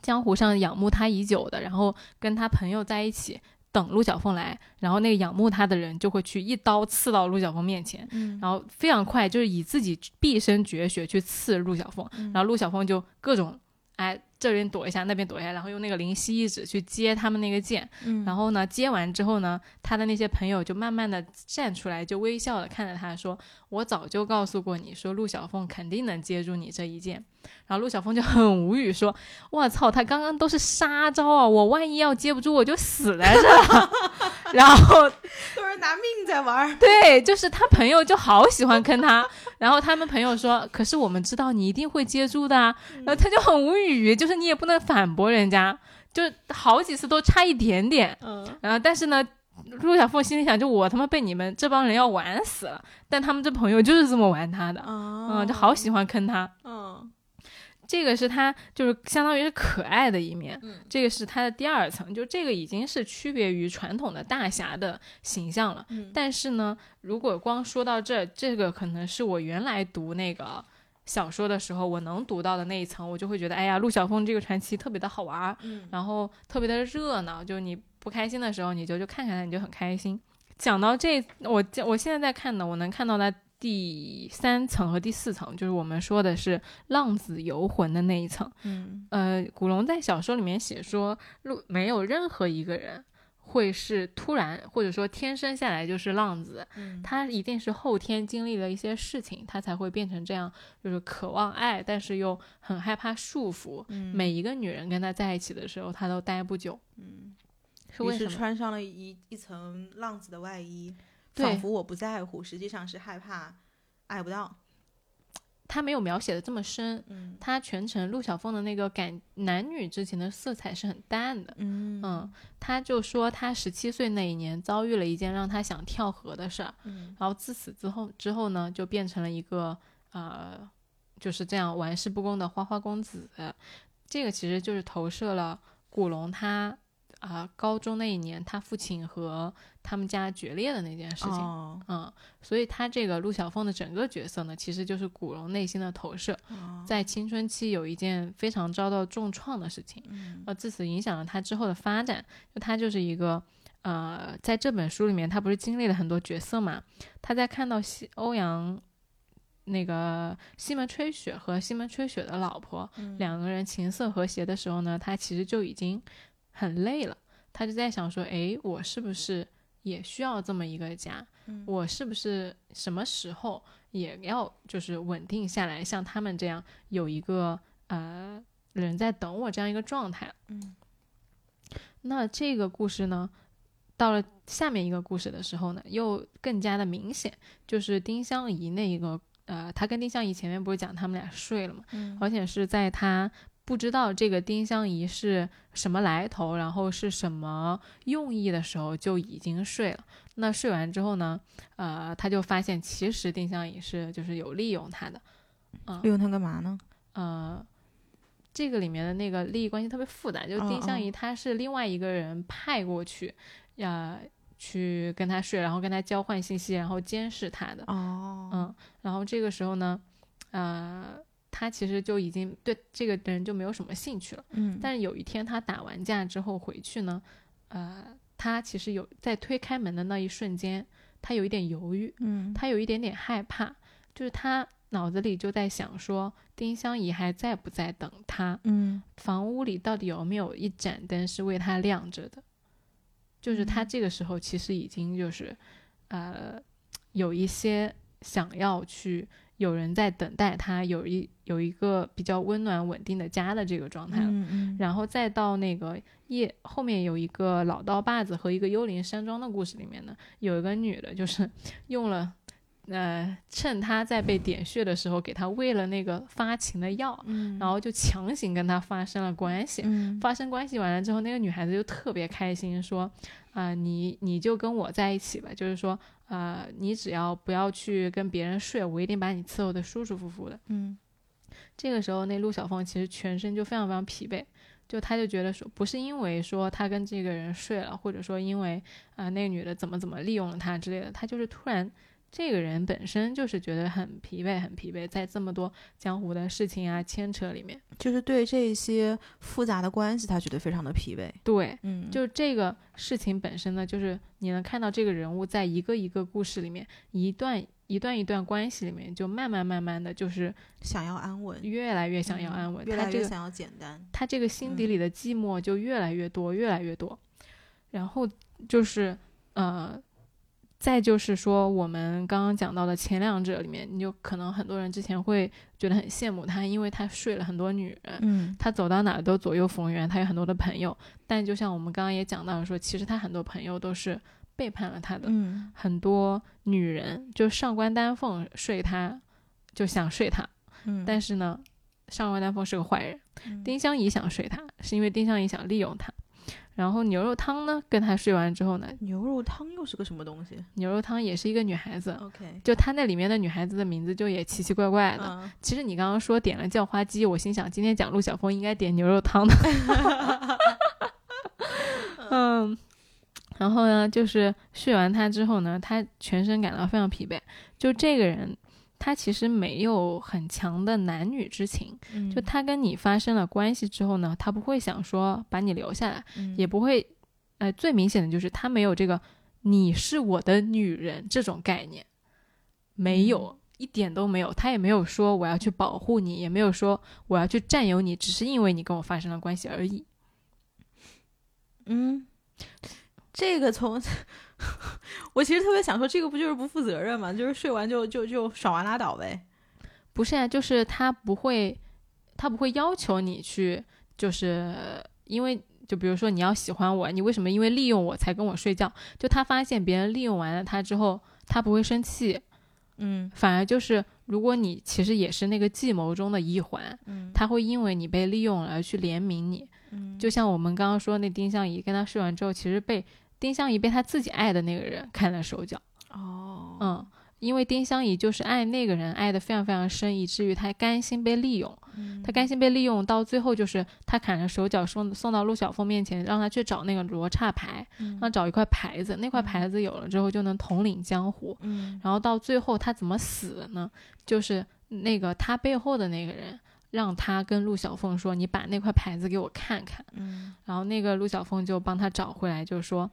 江湖上仰慕他已久的，然后跟他朋友在一起等陆小凤来，然后那个仰慕他的人就会去一刀刺到陆小凤面前，嗯然后非常快，就是以自己毕生绝学去刺陆小凤，嗯然后陆小凤就各种哎这边躲一下，那边躲一下，然后用那个灵犀一指去接他们那个剑，嗯然后呢接完之后呢，他的那些朋友就慢慢的站出来，就微笑的看着他说：“我早就告诉过你说陆小凤肯定能接住你这一剑。”然后陆小凤就很无语说：“我操，他刚刚都是杀招啊，我万一要接不住我就死在这了。” 然后都是拿命在玩儿，对，就是他朋友就好喜欢坑他，然后他们朋友说：“可是我们知道你一定会接住的、啊。”然后他就很无语，就是你也不能反驳人家，就好几次都差一点点。嗯。然后但是呢，陆小凤心里想，就我他妈被你们这帮人要玩死了，但他们这朋友就是这么玩他的，啊嗯，就好喜欢坑他。嗯这个是它就是相当于是可爱的一面，嗯这个是它的第二层，就这个已经是区别于传统的大侠的形象了。嗯但是呢，如果光说到这，这个可能是我原来读那个小说的时候我能读到的那一层，我就会觉得，哎呀，陆小凤这个传奇特别的好玩儿，嗯然后特别的热闹，就你不开心的时候，你就就看看它，你就很开心。讲到这，我我现在在看呢，我能看到它第三层和第四层，就是我们说的是浪子游魂的那一层。嗯。呃，古龙在小说里面写说，陆没有任何一个人会是突然或者说天生下来就是浪子，嗯。他一定是后天经历了一些事情，他才会变成这样，就是渴望爱，但是又很害怕束缚。嗯。每一个女人跟他在一起的时候，他都待不久，嗯，是为什么？于是穿上了一一层浪子的外衣，对仿佛我不在乎，实际上是害怕爱不到。他没有描写的这么深，嗯他全程陆小凤的那个感男女之情的色彩是很淡的。嗯嗯，他就说他十七岁那一年遭遇了一件让他想跳河的事儿，嗯然后自此之后之后呢，就变成了一个呃，就是这样玩世不恭的花花公子。这个其实就是投射了古龙他啊、高中那一年他父亲和他们家决裂的那件事情。哦嗯，所以他这个陆小凤的整个角色呢，其实就是古龙内心的投射，哦在青春期有一件非常遭到重创的事情，嗯呃，自此影响了他之后的发展。就他就是一个，呃，在这本书里面，他不是经历了很多角色嘛？他在看到西欧阳那个西门吹雪和西门吹雪的老婆、嗯两个人琴瑟和谐的时候呢，他其实就已经很累了。他就在想说，哎，我是不是也需要这么一个家？嗯我是不是什么时候也要就是稳定下来，像他们这样有一个呃人在等我这样一个状态？嗯那这个故事呢，到了下面一个故事的时候呢，又更加的明显，就是丁香怡那一个呃，他跟丁香怡前面不是讲他们俩睡了嘛？嗯而且是在他不知道这个丁香仪是什么来头，然后是什么用意的时候就已经睡了。那睡完之后呢，呃，他就发现其实丁香仪是就是有利用他的，嗯利用他干嘛呢？呃，这个里面的那个利益关系特别复杂，就丁香哦怡她是另外一个人派过去，呀、去跟他睡，然后跟他交换信息，然后监视他的。哦嗯，然后这个时候呢，呃，他其实就已经对这个人就没有什么兴趣了。嗯但是有一天他打完架之后回去呢，呃，他其实有在推开门的那一瞬间，他有一点犹豫，嗯他有一点点害怕，就是他脑子里就在想说，丁香姨还在不在等他？嗯房屋里到底有没有一盏灯是为他亮着的？就是他嗯这个时候其实已经就是，呃，有一些想要去有人在等待他，有一有一个比较温暖稳定的家的这个状态了。嗯嗯然后再到那个夜后面有一个老刀把子和一个幽灵山庄的故事里面呢，有一个女的，就是 用了，呃，趁他在被点穴的时候，给他喂了那个发情的药，嗯然后就强行跟他发生了关系。嗯发生关系完了之后，那个女孩子就特别开心，说：“啊、你你就跟我在一起吧，就是说，呃，你只要不要去跟别人睡，我一定把你伺候的舒舒服服的。”嗯这个时候，那陆小凤其实全身就非常非常疲惫，就她就觉得说，不是因为说她跟这个人睡了，或者说因为啊、那个女的怎么怎么利用了她之类的，她就是突然这个人本身就是觉得很疲惫，很疲惫，在这么多江湖的事情啊牵扯里面，就是对这些复杂的关系，他觉得非常的疲惫。对，嗯，就这个事情本身呢，就是你能看到这个人物在一个一个故事里面，一段一段一段关系里面，就慢慢慢慢的就是想要安稳，越来越想要安稳，嗯越来越想要简单。他这个心底嗯里的寂寞就越来越多，越来越多。然后就是呃，再就是说我们刚刚讲到的前两者里面，你就可能很多人之前会觉得很羡慕他，因为他睡了很多女人，嗯他走到哪儿都左右逢源，他有很多的朋友。但就像我们刚刚也讲到说，其实他很多朋友都是背叛了他的，嗯很多女人就上官丹凤睡他，就想睡他，嗯，但是呢，上官丹凤是个坏人。嗯丁香怡想睡他，是因为丁香怡想利用他。然后牛肉汤呢，跟他睡完之后呢，牛肉汤又是个什么东西牛肉汤也是一个女孩子，？OK，就她那里面的女孩子的名字就也奇奇怪怪的。嗯，其实你刚刚说点了叫花鸡，我心想今天讲陆小凤应该点牛肉汤的。嗯，然后呢，就是睡完他之后呢，他全身感到非常疲惫。就这个人，他其实没有很强的男女之情。嗯就他跟你发生了关系之后呢，他不会想说把你留下来，嗯也不会，呃，最明显的就是他没有这个“你是我的女人”这种概念，没有。一点都没有，他也没有说我要去保护你，也没有说我要去占有你，只是因为你跟我发生了关系而已。嗯，这个从 我其实特别想说，这个不就是不负责任吗？就是睡完就就就爽完拉倒呗。不是啊，就是他不会，他不会要求你去，就是因为就比如说你要喜欢我，你为什么因为利用我才跟我睡觉？就他发现别人利用完了他之后，他不会生气，嗯反而就是如果你其实也是那个计谋中的一环，嗯他会因为你被利用了而去怜悯你。嗯就像我们刚刚说那丁香怡跟他睡完之后，其实被丁香怡被他自己爱的那个人看了手脚。哦嗯，因为丁香怡就是爱那个人爱的非常非常深，以至于她甘心被利用。嗯他甘心被利用到最后，就是她砍了手脚送送到陆小凤面前，让他去找那个罗刹牌，嗯让他找一块牌子，那块牌子有了之后就能统领江湖。嗯然后到最后他怎么死的呢？就是那个他背后的那个人。让他跟陆小凤说：“你把那块牌子给我看看。嗯”然后那个陆小凤就帮他找回来，就说：“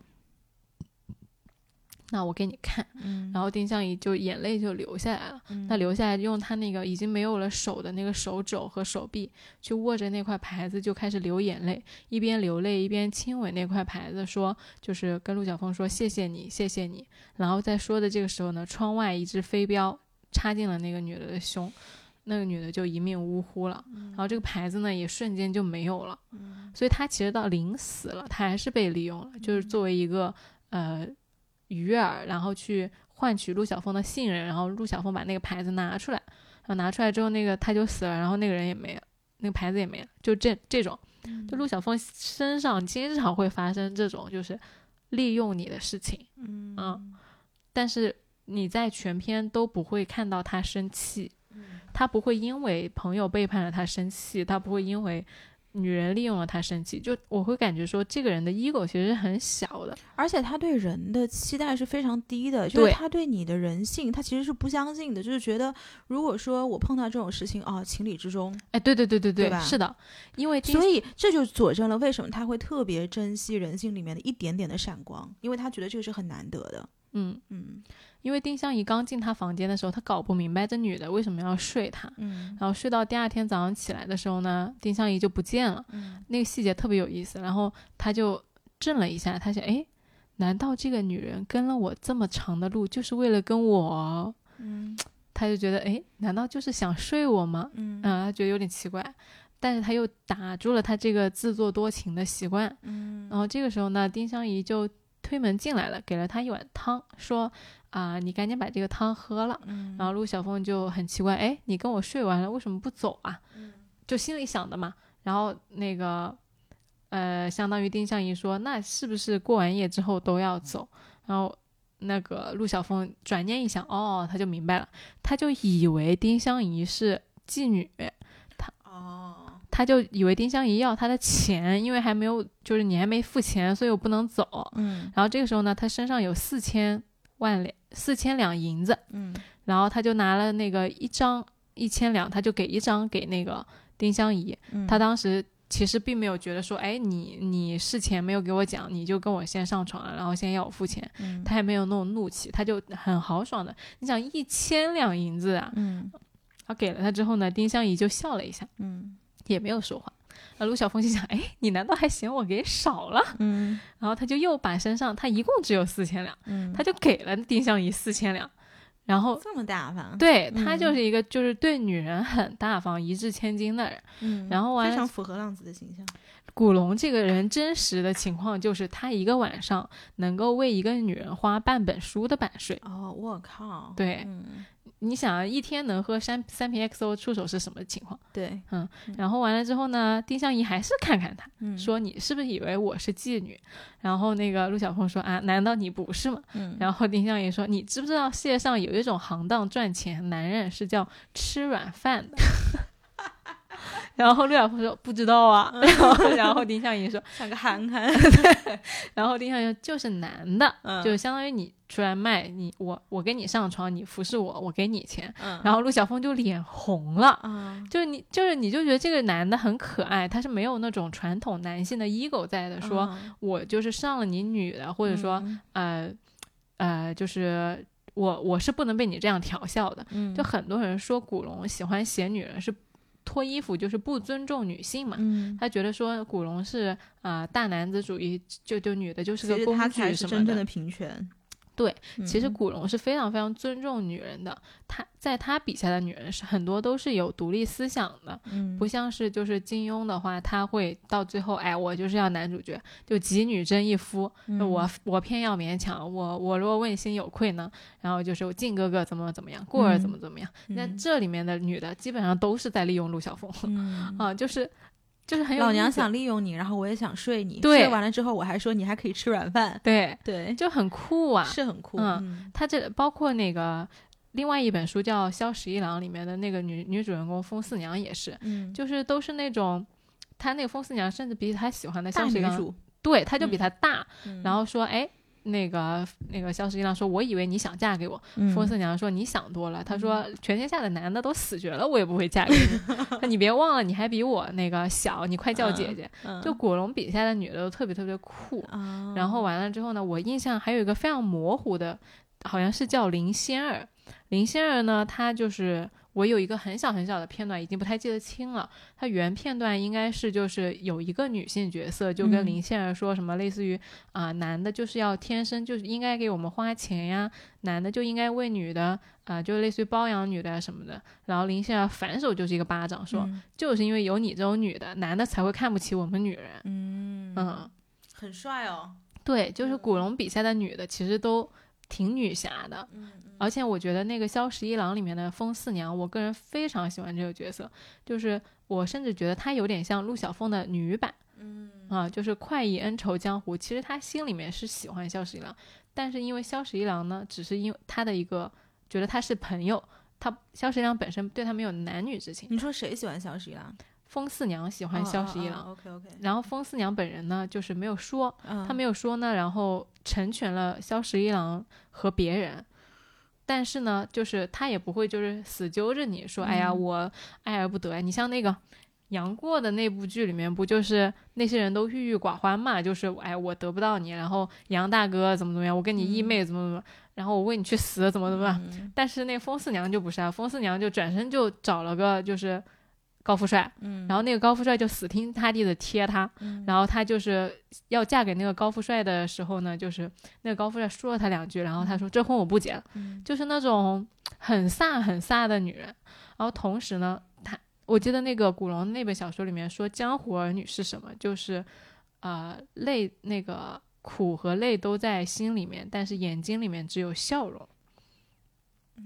那我给你看。”嗯然后丁香怡就眼泪就流下来了。嗯他留下来用她那个已经没有了手的那个手肘和手臂，去握着那块牌子，就开始流眼泪，一边流泪一边亲吻那块牌子，说就是跟陆小凤说谢谢你，谢谢你。然后在说的这个时候呢，窗外一只飞镖插进了那个女的的胸，那个女的就一命呜呼了。然后这个牌子呢也瞬间就没有了。所以她其实到临死了，她还是被利用了，就是作为一个呃鱼饵，然后去换取陆小凤的信任，然后陆小凤把那个牌子拿出来，然后拿出来之后，那个他就死了，然后那个人也没了，那个牌子也没了，就这这种，就陆小凤身上经常会发生这种就是利用你的事情，嗯。嗯。但是你在全篇都不会看到他生气，他不会因为朋友背叛了他生气，他不会因为女人利用了他生气，就我会感觉说这个人的 ego 其实是很小的，而且他对人的期待是非常低的，就是他对你的人性，他其实是不相信的，就是觉得如果说我碰到这种事情啊，情理之中，哎，对对对对对吧是的，因为丁所以这就佐证了为什么他会特别珍惜人性里面的一点点的闪光，因为他觉得这个是很难得的。嗯，嗯因为丁香怡刚进他房间的时候，他搞不明白这女的为什么要睡他。嗯然后睡到第二天早上起来的时候呢，丁香怡就不见了。嗯那个细节特别有意思，然后他就怔了一下，他想，哎，难道这个女人跟了我这么长的路，就是为了跟我？嗯他就觉得，哎，难道就是想睡我吗？嗯嗯，他觉得有点奇怪，但是他又打住了他这个自作多情的习惯。嗯然后这个时候呢，丁香怡就推门进来了，给了他一碗汤，说啊、你赶紧把这个汤喝了。嗯然后陆小凤就很奇怪，哎，你跟我睡完了，为什么不走啊？就心里想的嘛。然后那个，呃，相当于丁香姨说，那是不是过完夜之后都要走？然后那个陆小凤转念一想，哦，他就明白了，他就以为丁香姨是妓女，哦，他就以为丁香姨要他的钱，因为还没有，就是你还没付钱，所以我不能走。嗯然后这个时候呢，他身上有四千万两，四千两银子，嗯然后他就拿了那个一张一千两，他就给一张给那个丁香怡。嗯，他当时其实并没有觉得说，哎，你你事前没有给我讲，你就跟我先上床了，然后先要我付钱，嗯他也没有那种怒气，他就很豪爽的，你想一千两银子啊，嗯他给了他之后呢，丁香怡就笑了一下，嗯也没有说话。那陆小凤心想，哎，你难道还嫌我给少了？嗯然后他就又把身上他一共只有四千两，嗯，他就给了丁香怡四千两，然后这么大方，对他嗯就是一个就是对女人很大方、一掷千金的人。嗯，然后非常符合浪子的形象。古龙这个人真实的情况就是，他一个晚上能够为一个女人花半本书的版税。哦，我靠，对嗯你想啊，一天能喝三三瓶 XO 出手是什么情况？对，嗯然后完了之后呢，丁香怡还是看看他，嗯说你是不是以为我是妓女？然后那个陆小凤说啊，难道你不是吗？嗯，然后丁香怡说，你知不知道世界上有一种行当赚钱，男人是叫吃软饭的？然后陆小凤说不知道啊，然后然后丁香怡说，像个憨憨，然后丁香怡说就是男的，嗯就相当于你出来卖你我我跟你上床，你服侍我，我给你钱。嗯，然后陆小凤就脸红了，啊，就是你就是你就觉得这个男的很可爱，他是没有那种传统男性的 ego 在的，说嗯我就是上了你女的，或者说嗯呃呃就是。我我是不能被你这样调笑的，嗯，就很多人说古龙喜欢写女人是脱衣服，就是不尊重女性嘛。嗯，他觉得说古龙是啊、呃大男子主义，就就女的就是个工具什么是真正的平权。对，其实嗯。古龙是非常非常尊重女人的，他在他笔下的女人是很多都是有独立思想的，嗯。不像是就是金庸的话，他会到最后，哎，我就是要男主角，就几女争一夫，那我我偏要勉强，我我若问心有愧呢，然后就是我靖哥哥怎么怎么样，过儿怎么怎么样，那嗯。这里面的女的基本上都是在利用陆小凤，嗯。啊，就是就是很有老娘想利用你，然后我也想睡你，对睡完了之后我还说你还可以吃软饭，对，对，就很酷啊，是很酷，嗯嗯他这包括那个另外一本书叫《萧十一郎》里面的那个女女主人公风四娘也是，嗯，就是都是那种。他那个风四娘甚至比他喜欢的大萧十一郎，女主，对，他就比嗯他大，嗯然后说，哎，那个那个萧十一郎说，我以为你想嫁给我。嗯风四娘说你想多了，她说全天下的男的都死绝了，我也不会嫁给你。那你别忘了，你还比我那个小，你快叫姐姐。嗯就古龙笔下的女的都特别特别酷。啊，然后完了之后呢，我印象还有一个非常模糊的，好像是叫林仙儿。林仙儿呢，她就是我有一个很小很小的片段，已经不太记得清了。它原片段应该是就是有一个女性角色，就跟嗯林仙儿说什么，类似于啊、男的就是要天生就是应该给我们花钱呀，男的就应该为女的啊、就类似于包养女的呀什么的。然后林仙儿反手就是一个巴掌，说、嗯就是因为有你这种女的，男的才会看不起我们女人。嗯嗯很帅哦，对，就是古龙笔下的女的，其实都挺女侠的。嗯而且我觉得那个《萧十一郎》里面的风四娘，我个人非常喜欢这个角色，就是我甚至觉得她有点像陆小凤的女版嗯啊，就是快意恩仇江湖。其实她心里面是喜欢萧十一郎，但是因为萧十一郎呢，只是因为他的一个觉得他是朋友，他萧十一郎本身对他没有男女之情。你说谁喜欢萧十一郎？风四娘喜欢萧十一郎，，OK OK，然后风四娘本人呢，就是没有说，嗯，他没有说呢，然后成全了萧十一郎和别人，但是呢，就是他也不会就是死揪着你说，哎呀，嗯我爱而不得。你像那个杨过的那部剧里面，不就是那些人都郁郁寡欢嘛？就是哎，我得不到你，然后杨大哥怎么怎么样，我跟你义嗯妹怎么怎么，然后我为你去死怎么怎么样。嗯但是那风四娘就不是啊，风四娘就转身就找了个就是高富帅，嗯，然后那个高富帅就死心塌地的贴她，嗯。然后她就是要嫁给那个高富帅的时候呢，就是那个高富帅说了她两句，然后她说这婚我不结了，嗯。就是那种很飒很飒的女人。然后同时呢，她我记得那个古龙那本小说里面说江湖儿女是什么，就是呃泪那个苦和泪都在心里面，但是眼睛里面只有笑容。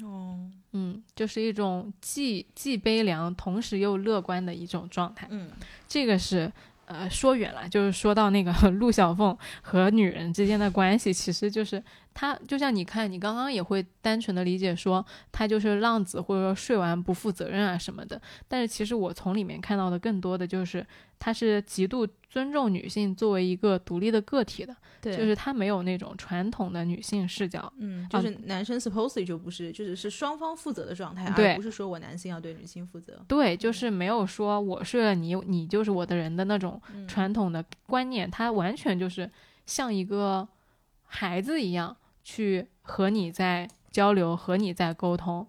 哦，嗯，就是一种既既悲凉，同时又乐观的一种状态。嗯这个是呃，说远了，就是说到那个 陆小凤和女人之间的关系，其实就是她就像你看，你刚刚也会单纯的理解说她就是浪子，或者说睡完不负责任啊什么的。但是其实我从里面看到的更多的就是她是极度尊重女性作为一个独立的个体的，对，就是他没有那种传统的女性视角。嗯，就是男生 supposedly 就不是，就是是双方负责的状态，对而不是说我男性要对女性负责。对，就是没有说我睡了你，你就是我的人的那种嗯传统的观念，他完全就是像一个孩子一样去和你在交流，和你在沟通。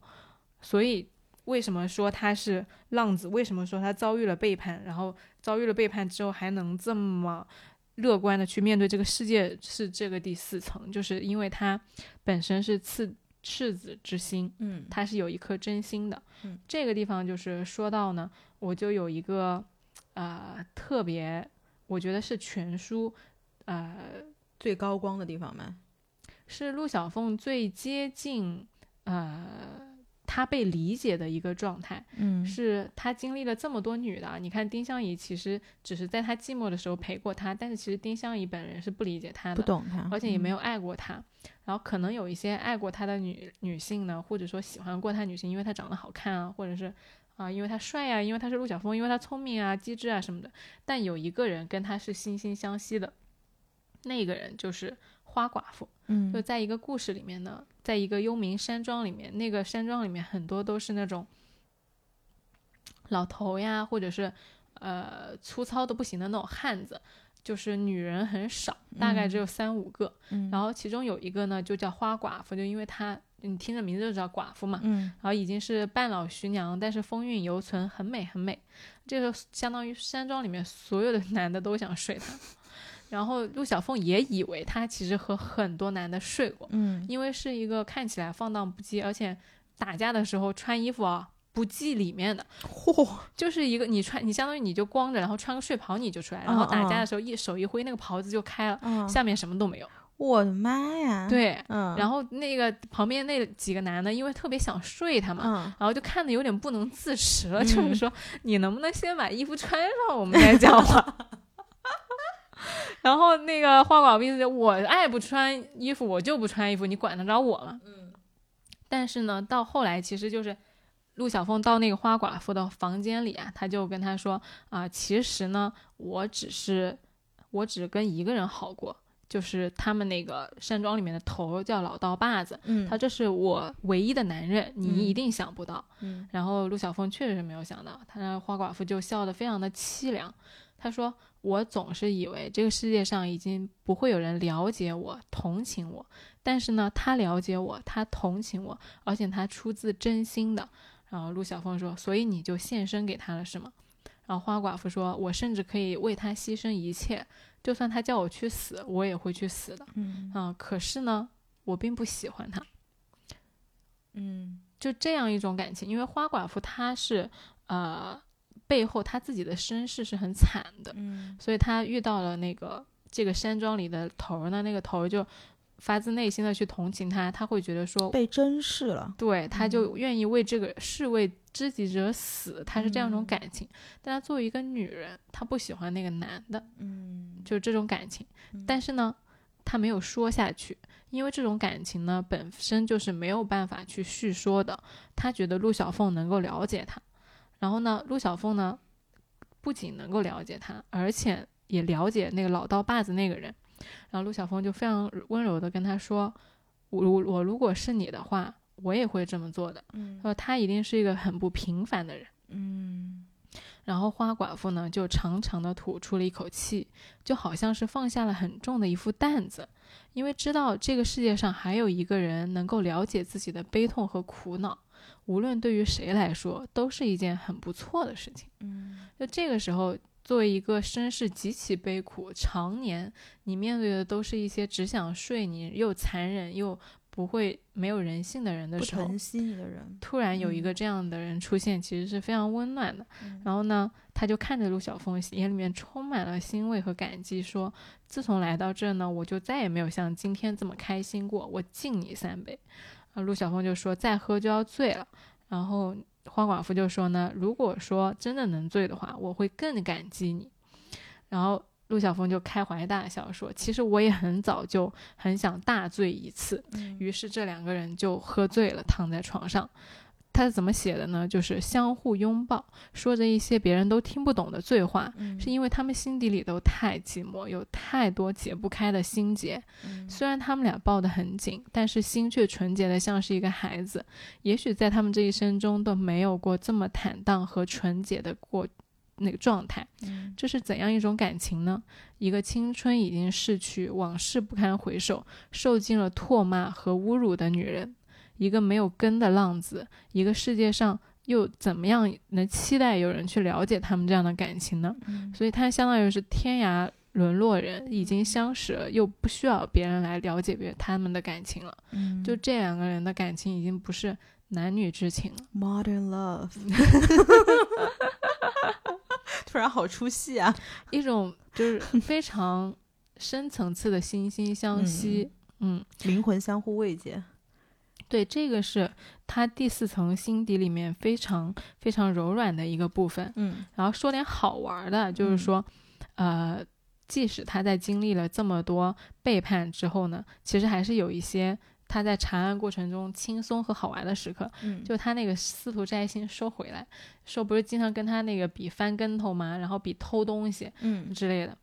所以为什么说他是浪子？为什么说他遭遇了背叛？然后遭遇了背叛之后还能这么乐观的去面对这个世界？是这个第四层，就是因为他本身是赤赤子之心，嗯他是有一颗真心的。嗯这个地方就是说到呢，我就有一个呃特别，我觉得是全书呃最高光的地方嘛。是陆小凤最接近呃她被理解的一个状态，嗯是他经历了这么多女的啊，你看丁香怡其实只是在他寂寞的时候陪过他，但是其实丁香怡本人是不理解他的，不懂他，而且也没有。爱过他。然后可能有一些爱过他的女女性呢，或者说喜欢过他女性，因为他长得好看啊，或者是啊、因为他帅呀、因为他是陆小凤，因为他聪明啊、机智啊什么的。但有一个人跟他是惺惺相惜的，那个人就是花寡妇。嗯就在一个故事里面呢，在一个幽冥山庄里面，那个山庄里面很多都是那种老头呀，或者是呃粗糙的不行的那种汉子，就是女人很少，大概只有三五个。嗯然后其中有一个呢，就叫花寡妇，就因为她你听着名字就知道寡妇嘛，嗯然后已经是半老徐娘，但是风韵犹存，很美很美。这个相当于山庄里面所有的 男的都想睡她。然后陆小凤也以为她其实和很多男的睡过，嗯因为是一个看起来放荡不羁，而且打架的时候穿衣服啊不系里面的，嚯，就是一个你穿你相当于你就光着，然后穿个睡袍你就出来，然后打架的时候一手一挥，那个袍子就开了，嗯，下面什么都没有。我的妈呀！，对，嗯，然后那个旁边那几个男的，因为特别想睡他嘛，嗯然后就看的有点不能自持了，嗯就是说你能不能先把衣服穿上，我们再讲话。然后那个花寡妇意思就我爱不穿衣服，我就不穿衣服，你管得着我吗？嗯但是呢，到后来其实就是陆小凤到那个花寡妇的房间里啊，他就跟她说啊、其实呢，我只是我只跟一个人好过，就是他们那个山庄里面的头叫老道把子，嗯，他这是我唯一的男人，嗯你一定想不到。嗯然后陆小凤确实是没有想到，她花寡妇就笑得非常的凄凉。她说：“我总是以为这个世界上已经不会有人了解我、同情我，但是呢，他了解我，他同情我，而且他出自真心的。”然后陆小凤说：“所以你就献身给他了，是吗？”然后花寡妇说：“我甚至可以为他牺牲一切，就算他叫我去死，我也会去死的。嗯啊、可是呢，我并不喜欢他。”嗯就这样一种感情，因为花寡妇她是呃背后他自己的身世是很惨的，嗯所以他遇到了那个这个山庄里的头儿呢，那个头儿就发自内心的去同情他，他会觉得说，被珍视了。对，他就愿意为这个士为知己者死，他是这样一种嗯感情。但他作为一个女人，她不喜欢那个男的，嗯就是这种感情。但是呢，她没有说下去，因为这种感情呢本身就是没有办法去叙说的。他觉得陆小凤能够了解她，然后呢，陆小凤呢不仅能够了解他，而且也了解那个老刀把子那个人。然后陆小凤就非常温柔的跟他说：“我我我如果是你的话，我也会这么做的。嗯说他一定是一个很不平凡的人。”嗯然后花寡妇呢，就长长的吐出了一口气，就好像是放下了很重的一副担子，因为知道这个世界上还有一个人能够了解自己的悲痛和苦恼，无论对于谁来说，都是一件很不错的事情。嗯就这个时候，作为一个身世极其悲苦，常年你面对的都是一些只想睡你又残忍又不会没有人性的人的时候，疼惜你的人，突然有一个这样的人出现，其实是非常温暖的。嗯然后呢，他就看着陆小凤，眼里面充满了欣慰和感激，说：“自从来到这呢，我就再也没有像今天这么开心过。我敬你三杯。”啊，陆小凤就说：“再喝就要醉了。”然后花寡妇就说呢：“如果说真的能醉的话，我会更感激你。”然后陆小凤就开怀大笑说：“其实我也很早就很想大醉一次。”于是这两个人就喝醉了，躺在床上。他是怎么写的呢？就是相互拥抱，说着一些别人都听不懂的醉话，是因为他们心底里都太寂寞，有太多解不开的心结。虽然他们俩抱得很紧，但是心却纯洁的像是一个孩子。也许在他们这一生中都没有过这么坦荡和纯洁的过那个状态。这是怎样一种感情呢？一个青春已经逝去、往事不堪回首、受尽了唾骂和侮辱的女人。一个没有根的浪子，一个世界上又怎么样能期待有人去了解他们这样的感情呢？所以他相当于是天涯沦落人，已经相识了，又不需要别人来了解别他们的感情了。就这两个人的感情已经不是男女之情了，Modern love。突然好出戏啊！一种就是非常深层次的惺惺相惜，嗯，灵魂相互慰藉。对，这个是他第四层心底里面非常非常柔软的一个部分。嗯，然后说点好玩的，就是说，呃，即使他在经历了这么多背叛之后呢，其实还是有一些他在查案过程中轻松和好玩的时刻。嗯，就他那个司徒摘星说回来，说不是经常跟他那个比翻跟头吗？然后比偷东西，嗯之类的。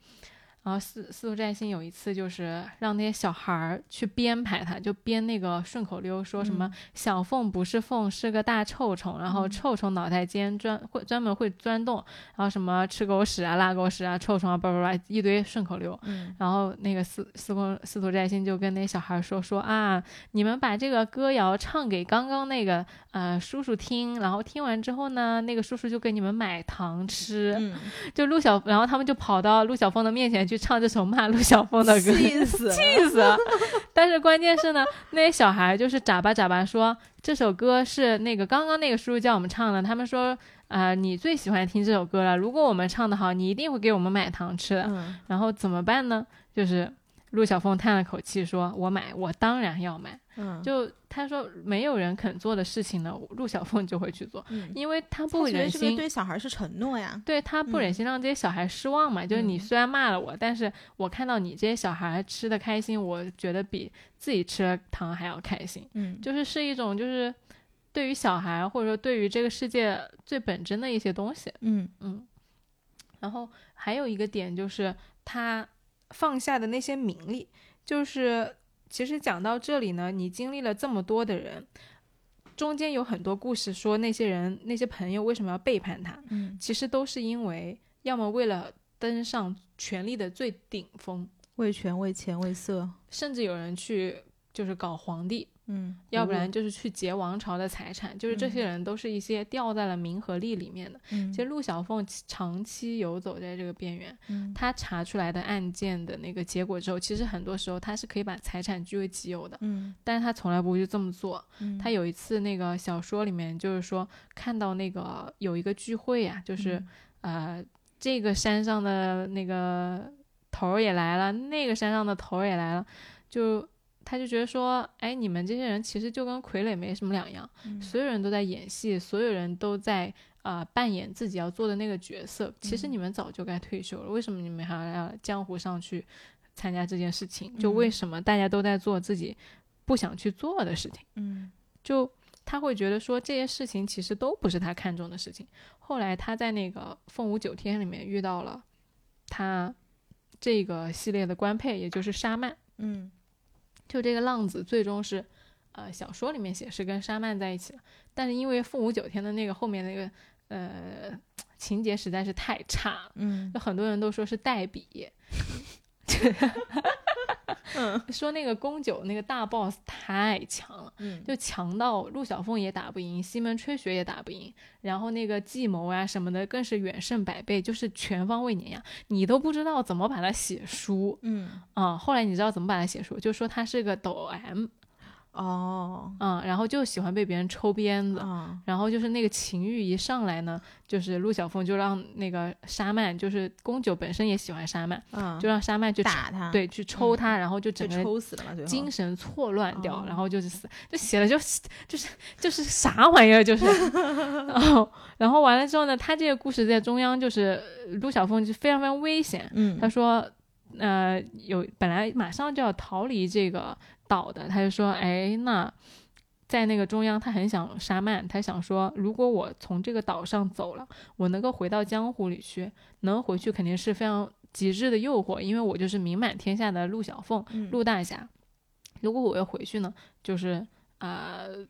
然后司司徒占星有一次就是让那些小孩儿去编排他，就编那个顺口溜，说什么小凤不是凤，是个大臭虫，然后臭虫脑袋尖专会专门会钻洞，然后什么吃狗屎啊、拉狗屎啊、臭虫啊，叭叭叭一堆顺口溜。然后那个司司空司徒占星就跟那小孩说说啊，你们把这个歌谣唱给刚刚那个呃叔叔听，然后听完之后呢，那个叔叔就给你们买糖吃。就陆小，然后他们就跑到陆小凤的面前去。唱这首骂陆小凤的歌，气死，气死！但是关键是呢，那些小孩就是眨巴眨巴说这首歌是那个刚刚那个叔叔叫我们唱的。他们说啊，你最喜欢听这首歌了。如果我们唱的好，你一定会给我们买糖吃的。然后怎么办呢？就是陆小凤叹了口气说：“我买，我当然要买。”嗯，就他说没有人肯做的事情呢，陆小凤就会去做，因为他不忍心对小孩是承诺呀，对他不忍心让这些小孩失望嘛。就是你虽然骂了我，但是我看到你这些小孩吃的开心，我觉得比自己吃了糖还要开心。嗯，就是是一种就是对于小孩或者说对于这个世界最本真的一些东西。嗯嗯，然后还有一个点就是他放下的那些名利，就是。其实讲到这里呢，你经历了这么多的人，中间有很多故事，说那些人、那些朋友为什么要背叛他？嗯，其实都是因为，要么为了登上权力的最顶峰，为权、为钱、为色，甚至有人去就是搞皇帝。嗯，要不然就是去劫王朝的财产，就是这些人都是一些掉在了名和利里面的。嗯，其实陆小凤长期游走在这个边缘，他查出来的案件的那个结果之后，其实很多时候他是可以把财产据为己有的。嗯，但是他从来不会去这么做。他有一次那个小说里面就是说看到那个有一个聚会啊，就是呃这个山上的那个头儿也来了，那个山上的头儿也来了，就。他就觉得说，哎，你们这些人其实就跟傀儡没什么两样，所有人都在演戏，所有人都在啊扮演自己要做的那个角色。其实你们早就该退休了，为什么你们还要江湖上去参加这件事情？就为什么大家都在做自己不想去做的事情？嗯，就他会觉得说这些事情其实都不是他看重的事情。后来他在那个凤舞九天里面遇到了他这个系列的官配，也就是沙曼。嗯。就这个浪子最终是，呃，小说里面写是跟沙曼在一起了，但是因为凤舞九天的那个后面那个呃情节实在是太差，嗯，就很多人都说是代笔 嗯，说那个宫九那个大 boss 太强了，嗯，就强到陆小凤也打不赢，西门吹雪也打不赢，然后那个计谋啊什么的更是远胜百倍，就是全方位碾压，你都不知道怎么把它写书，嗯。啊，后来你知道怎么把它写书，就说他是个抖 M，哦，嗯，然后就喜欢被别人抽鞭子，嗯然后就是那个情欲一上来呢，就是陆小凤就让那个沙曼，就是宫九本身也喜欢沙曼，嗯，就让沙曼去打他，，对去抽他，然后就就整个抽死了嘛，精神错乱掉，哦然后就是死，就写了就就是就是啥玩意儿，就是，然后然后完了之后呢，他这个故事在中央就是呃陆小凤就非常非常危险，嗯，他说，呃，有本来马上就要逃离这个岛的，他就说，哎，那在那个中央，他很想沙曼，他想说，如果我从这个岛上走了，我能够回到江湖里去，能回去肯定是非常极致的诱惑，因为我就是名满天下的陆小凤，嗯陆大侠。如果我要回去呢，就是啊、呃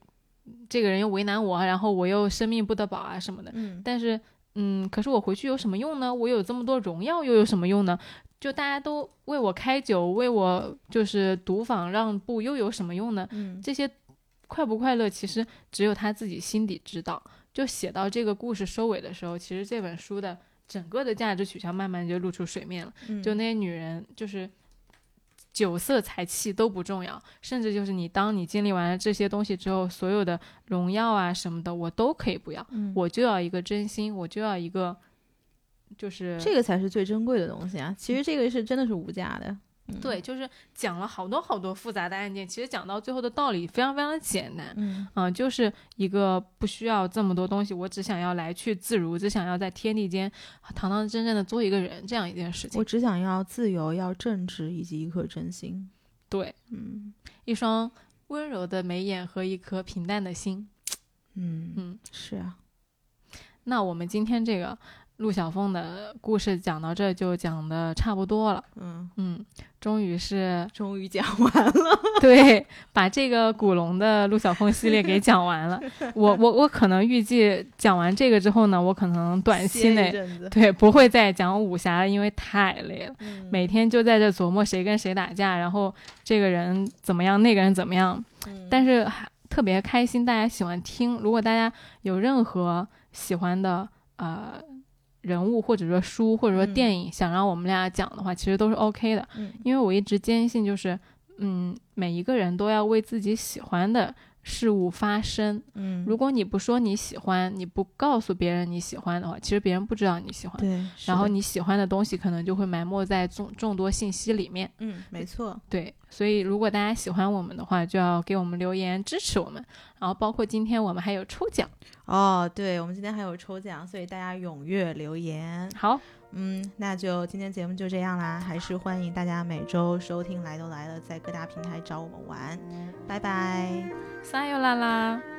这个人又为难我，然后我又生命不得保啊什么的。嗯但是，嗯，可是我回去有什么用呢？我有这么多荣耀，又有什么用呢？就大家都为我开酒，为我就是赌坊让步，又有什么用呢？嗯这些快不快乐，其实只有他自己心底知道。就写到这个故事收尾的时候，其实这本书的整个的价值取向慢慢就露出水面了。嗯就那些女人，就是酒色财气都不重要，甚至就是你当你经历完了这些东西之后，所有的荣耀啊什么的，我都可以不要，嗯我就要一个真心，我就要一个，就是这个才是最珍贵的东西啊！其实这个是真的是无价的，嗯对，就是讲了好多好多复杂的案件，其实讲到最后的道理非常非常的简单，嗯嗯、就是一个不需要这么多东西，我只想要来去自如，只想要在天地间堂堂正正的做一个人，这样一件事情我。只想要自由，要正直，以及一颗真心。对，嗯一双温柔的眉眼和一颗平淡的心。嗯嗯，是啊，那我们今天这个陆小凤的故事讲到这就讲的差不多了。嗯，嗯，终于是终于讲完了。对把这个古龙的陆小凤系列给讲完了。我我我可能预计讲完这个之后呢，我可能短期内，对不会再讲武侠了，因为太累了。嗯每天就在这琢磨谁跟谁打架，然后这个人怎么样，那个人怎么样。嗯但是还特别开心，大家喜欢听。如果大家有任何喜欢的呃人物，或者说书，或者说嗯电影，想让我们俩讲的话，其实都是 OK 的。嗯因为我一直坚信，就是嗯，每一个人都要为自己喜欢的事物发生。嗯，如果你不说你喜欢，你不告诉别人你喜欢的话，其实别人不知道你喜欢。对，然后你喜欢的东西可能就会埋没在众众多信息里面。嗯，没错，对，所以如果大家喜欢我们的话，就要给我们留言支持我们。然后包括今天我们还有抽奖，哦，对，我们今天还有抽奖，所以大家踊跃留言。好，嗯，那就今天节目就这样啦，还是欢迎大家每周收听《来都来了》，在各大平台找我们玩，拜拜。撒由啦啦。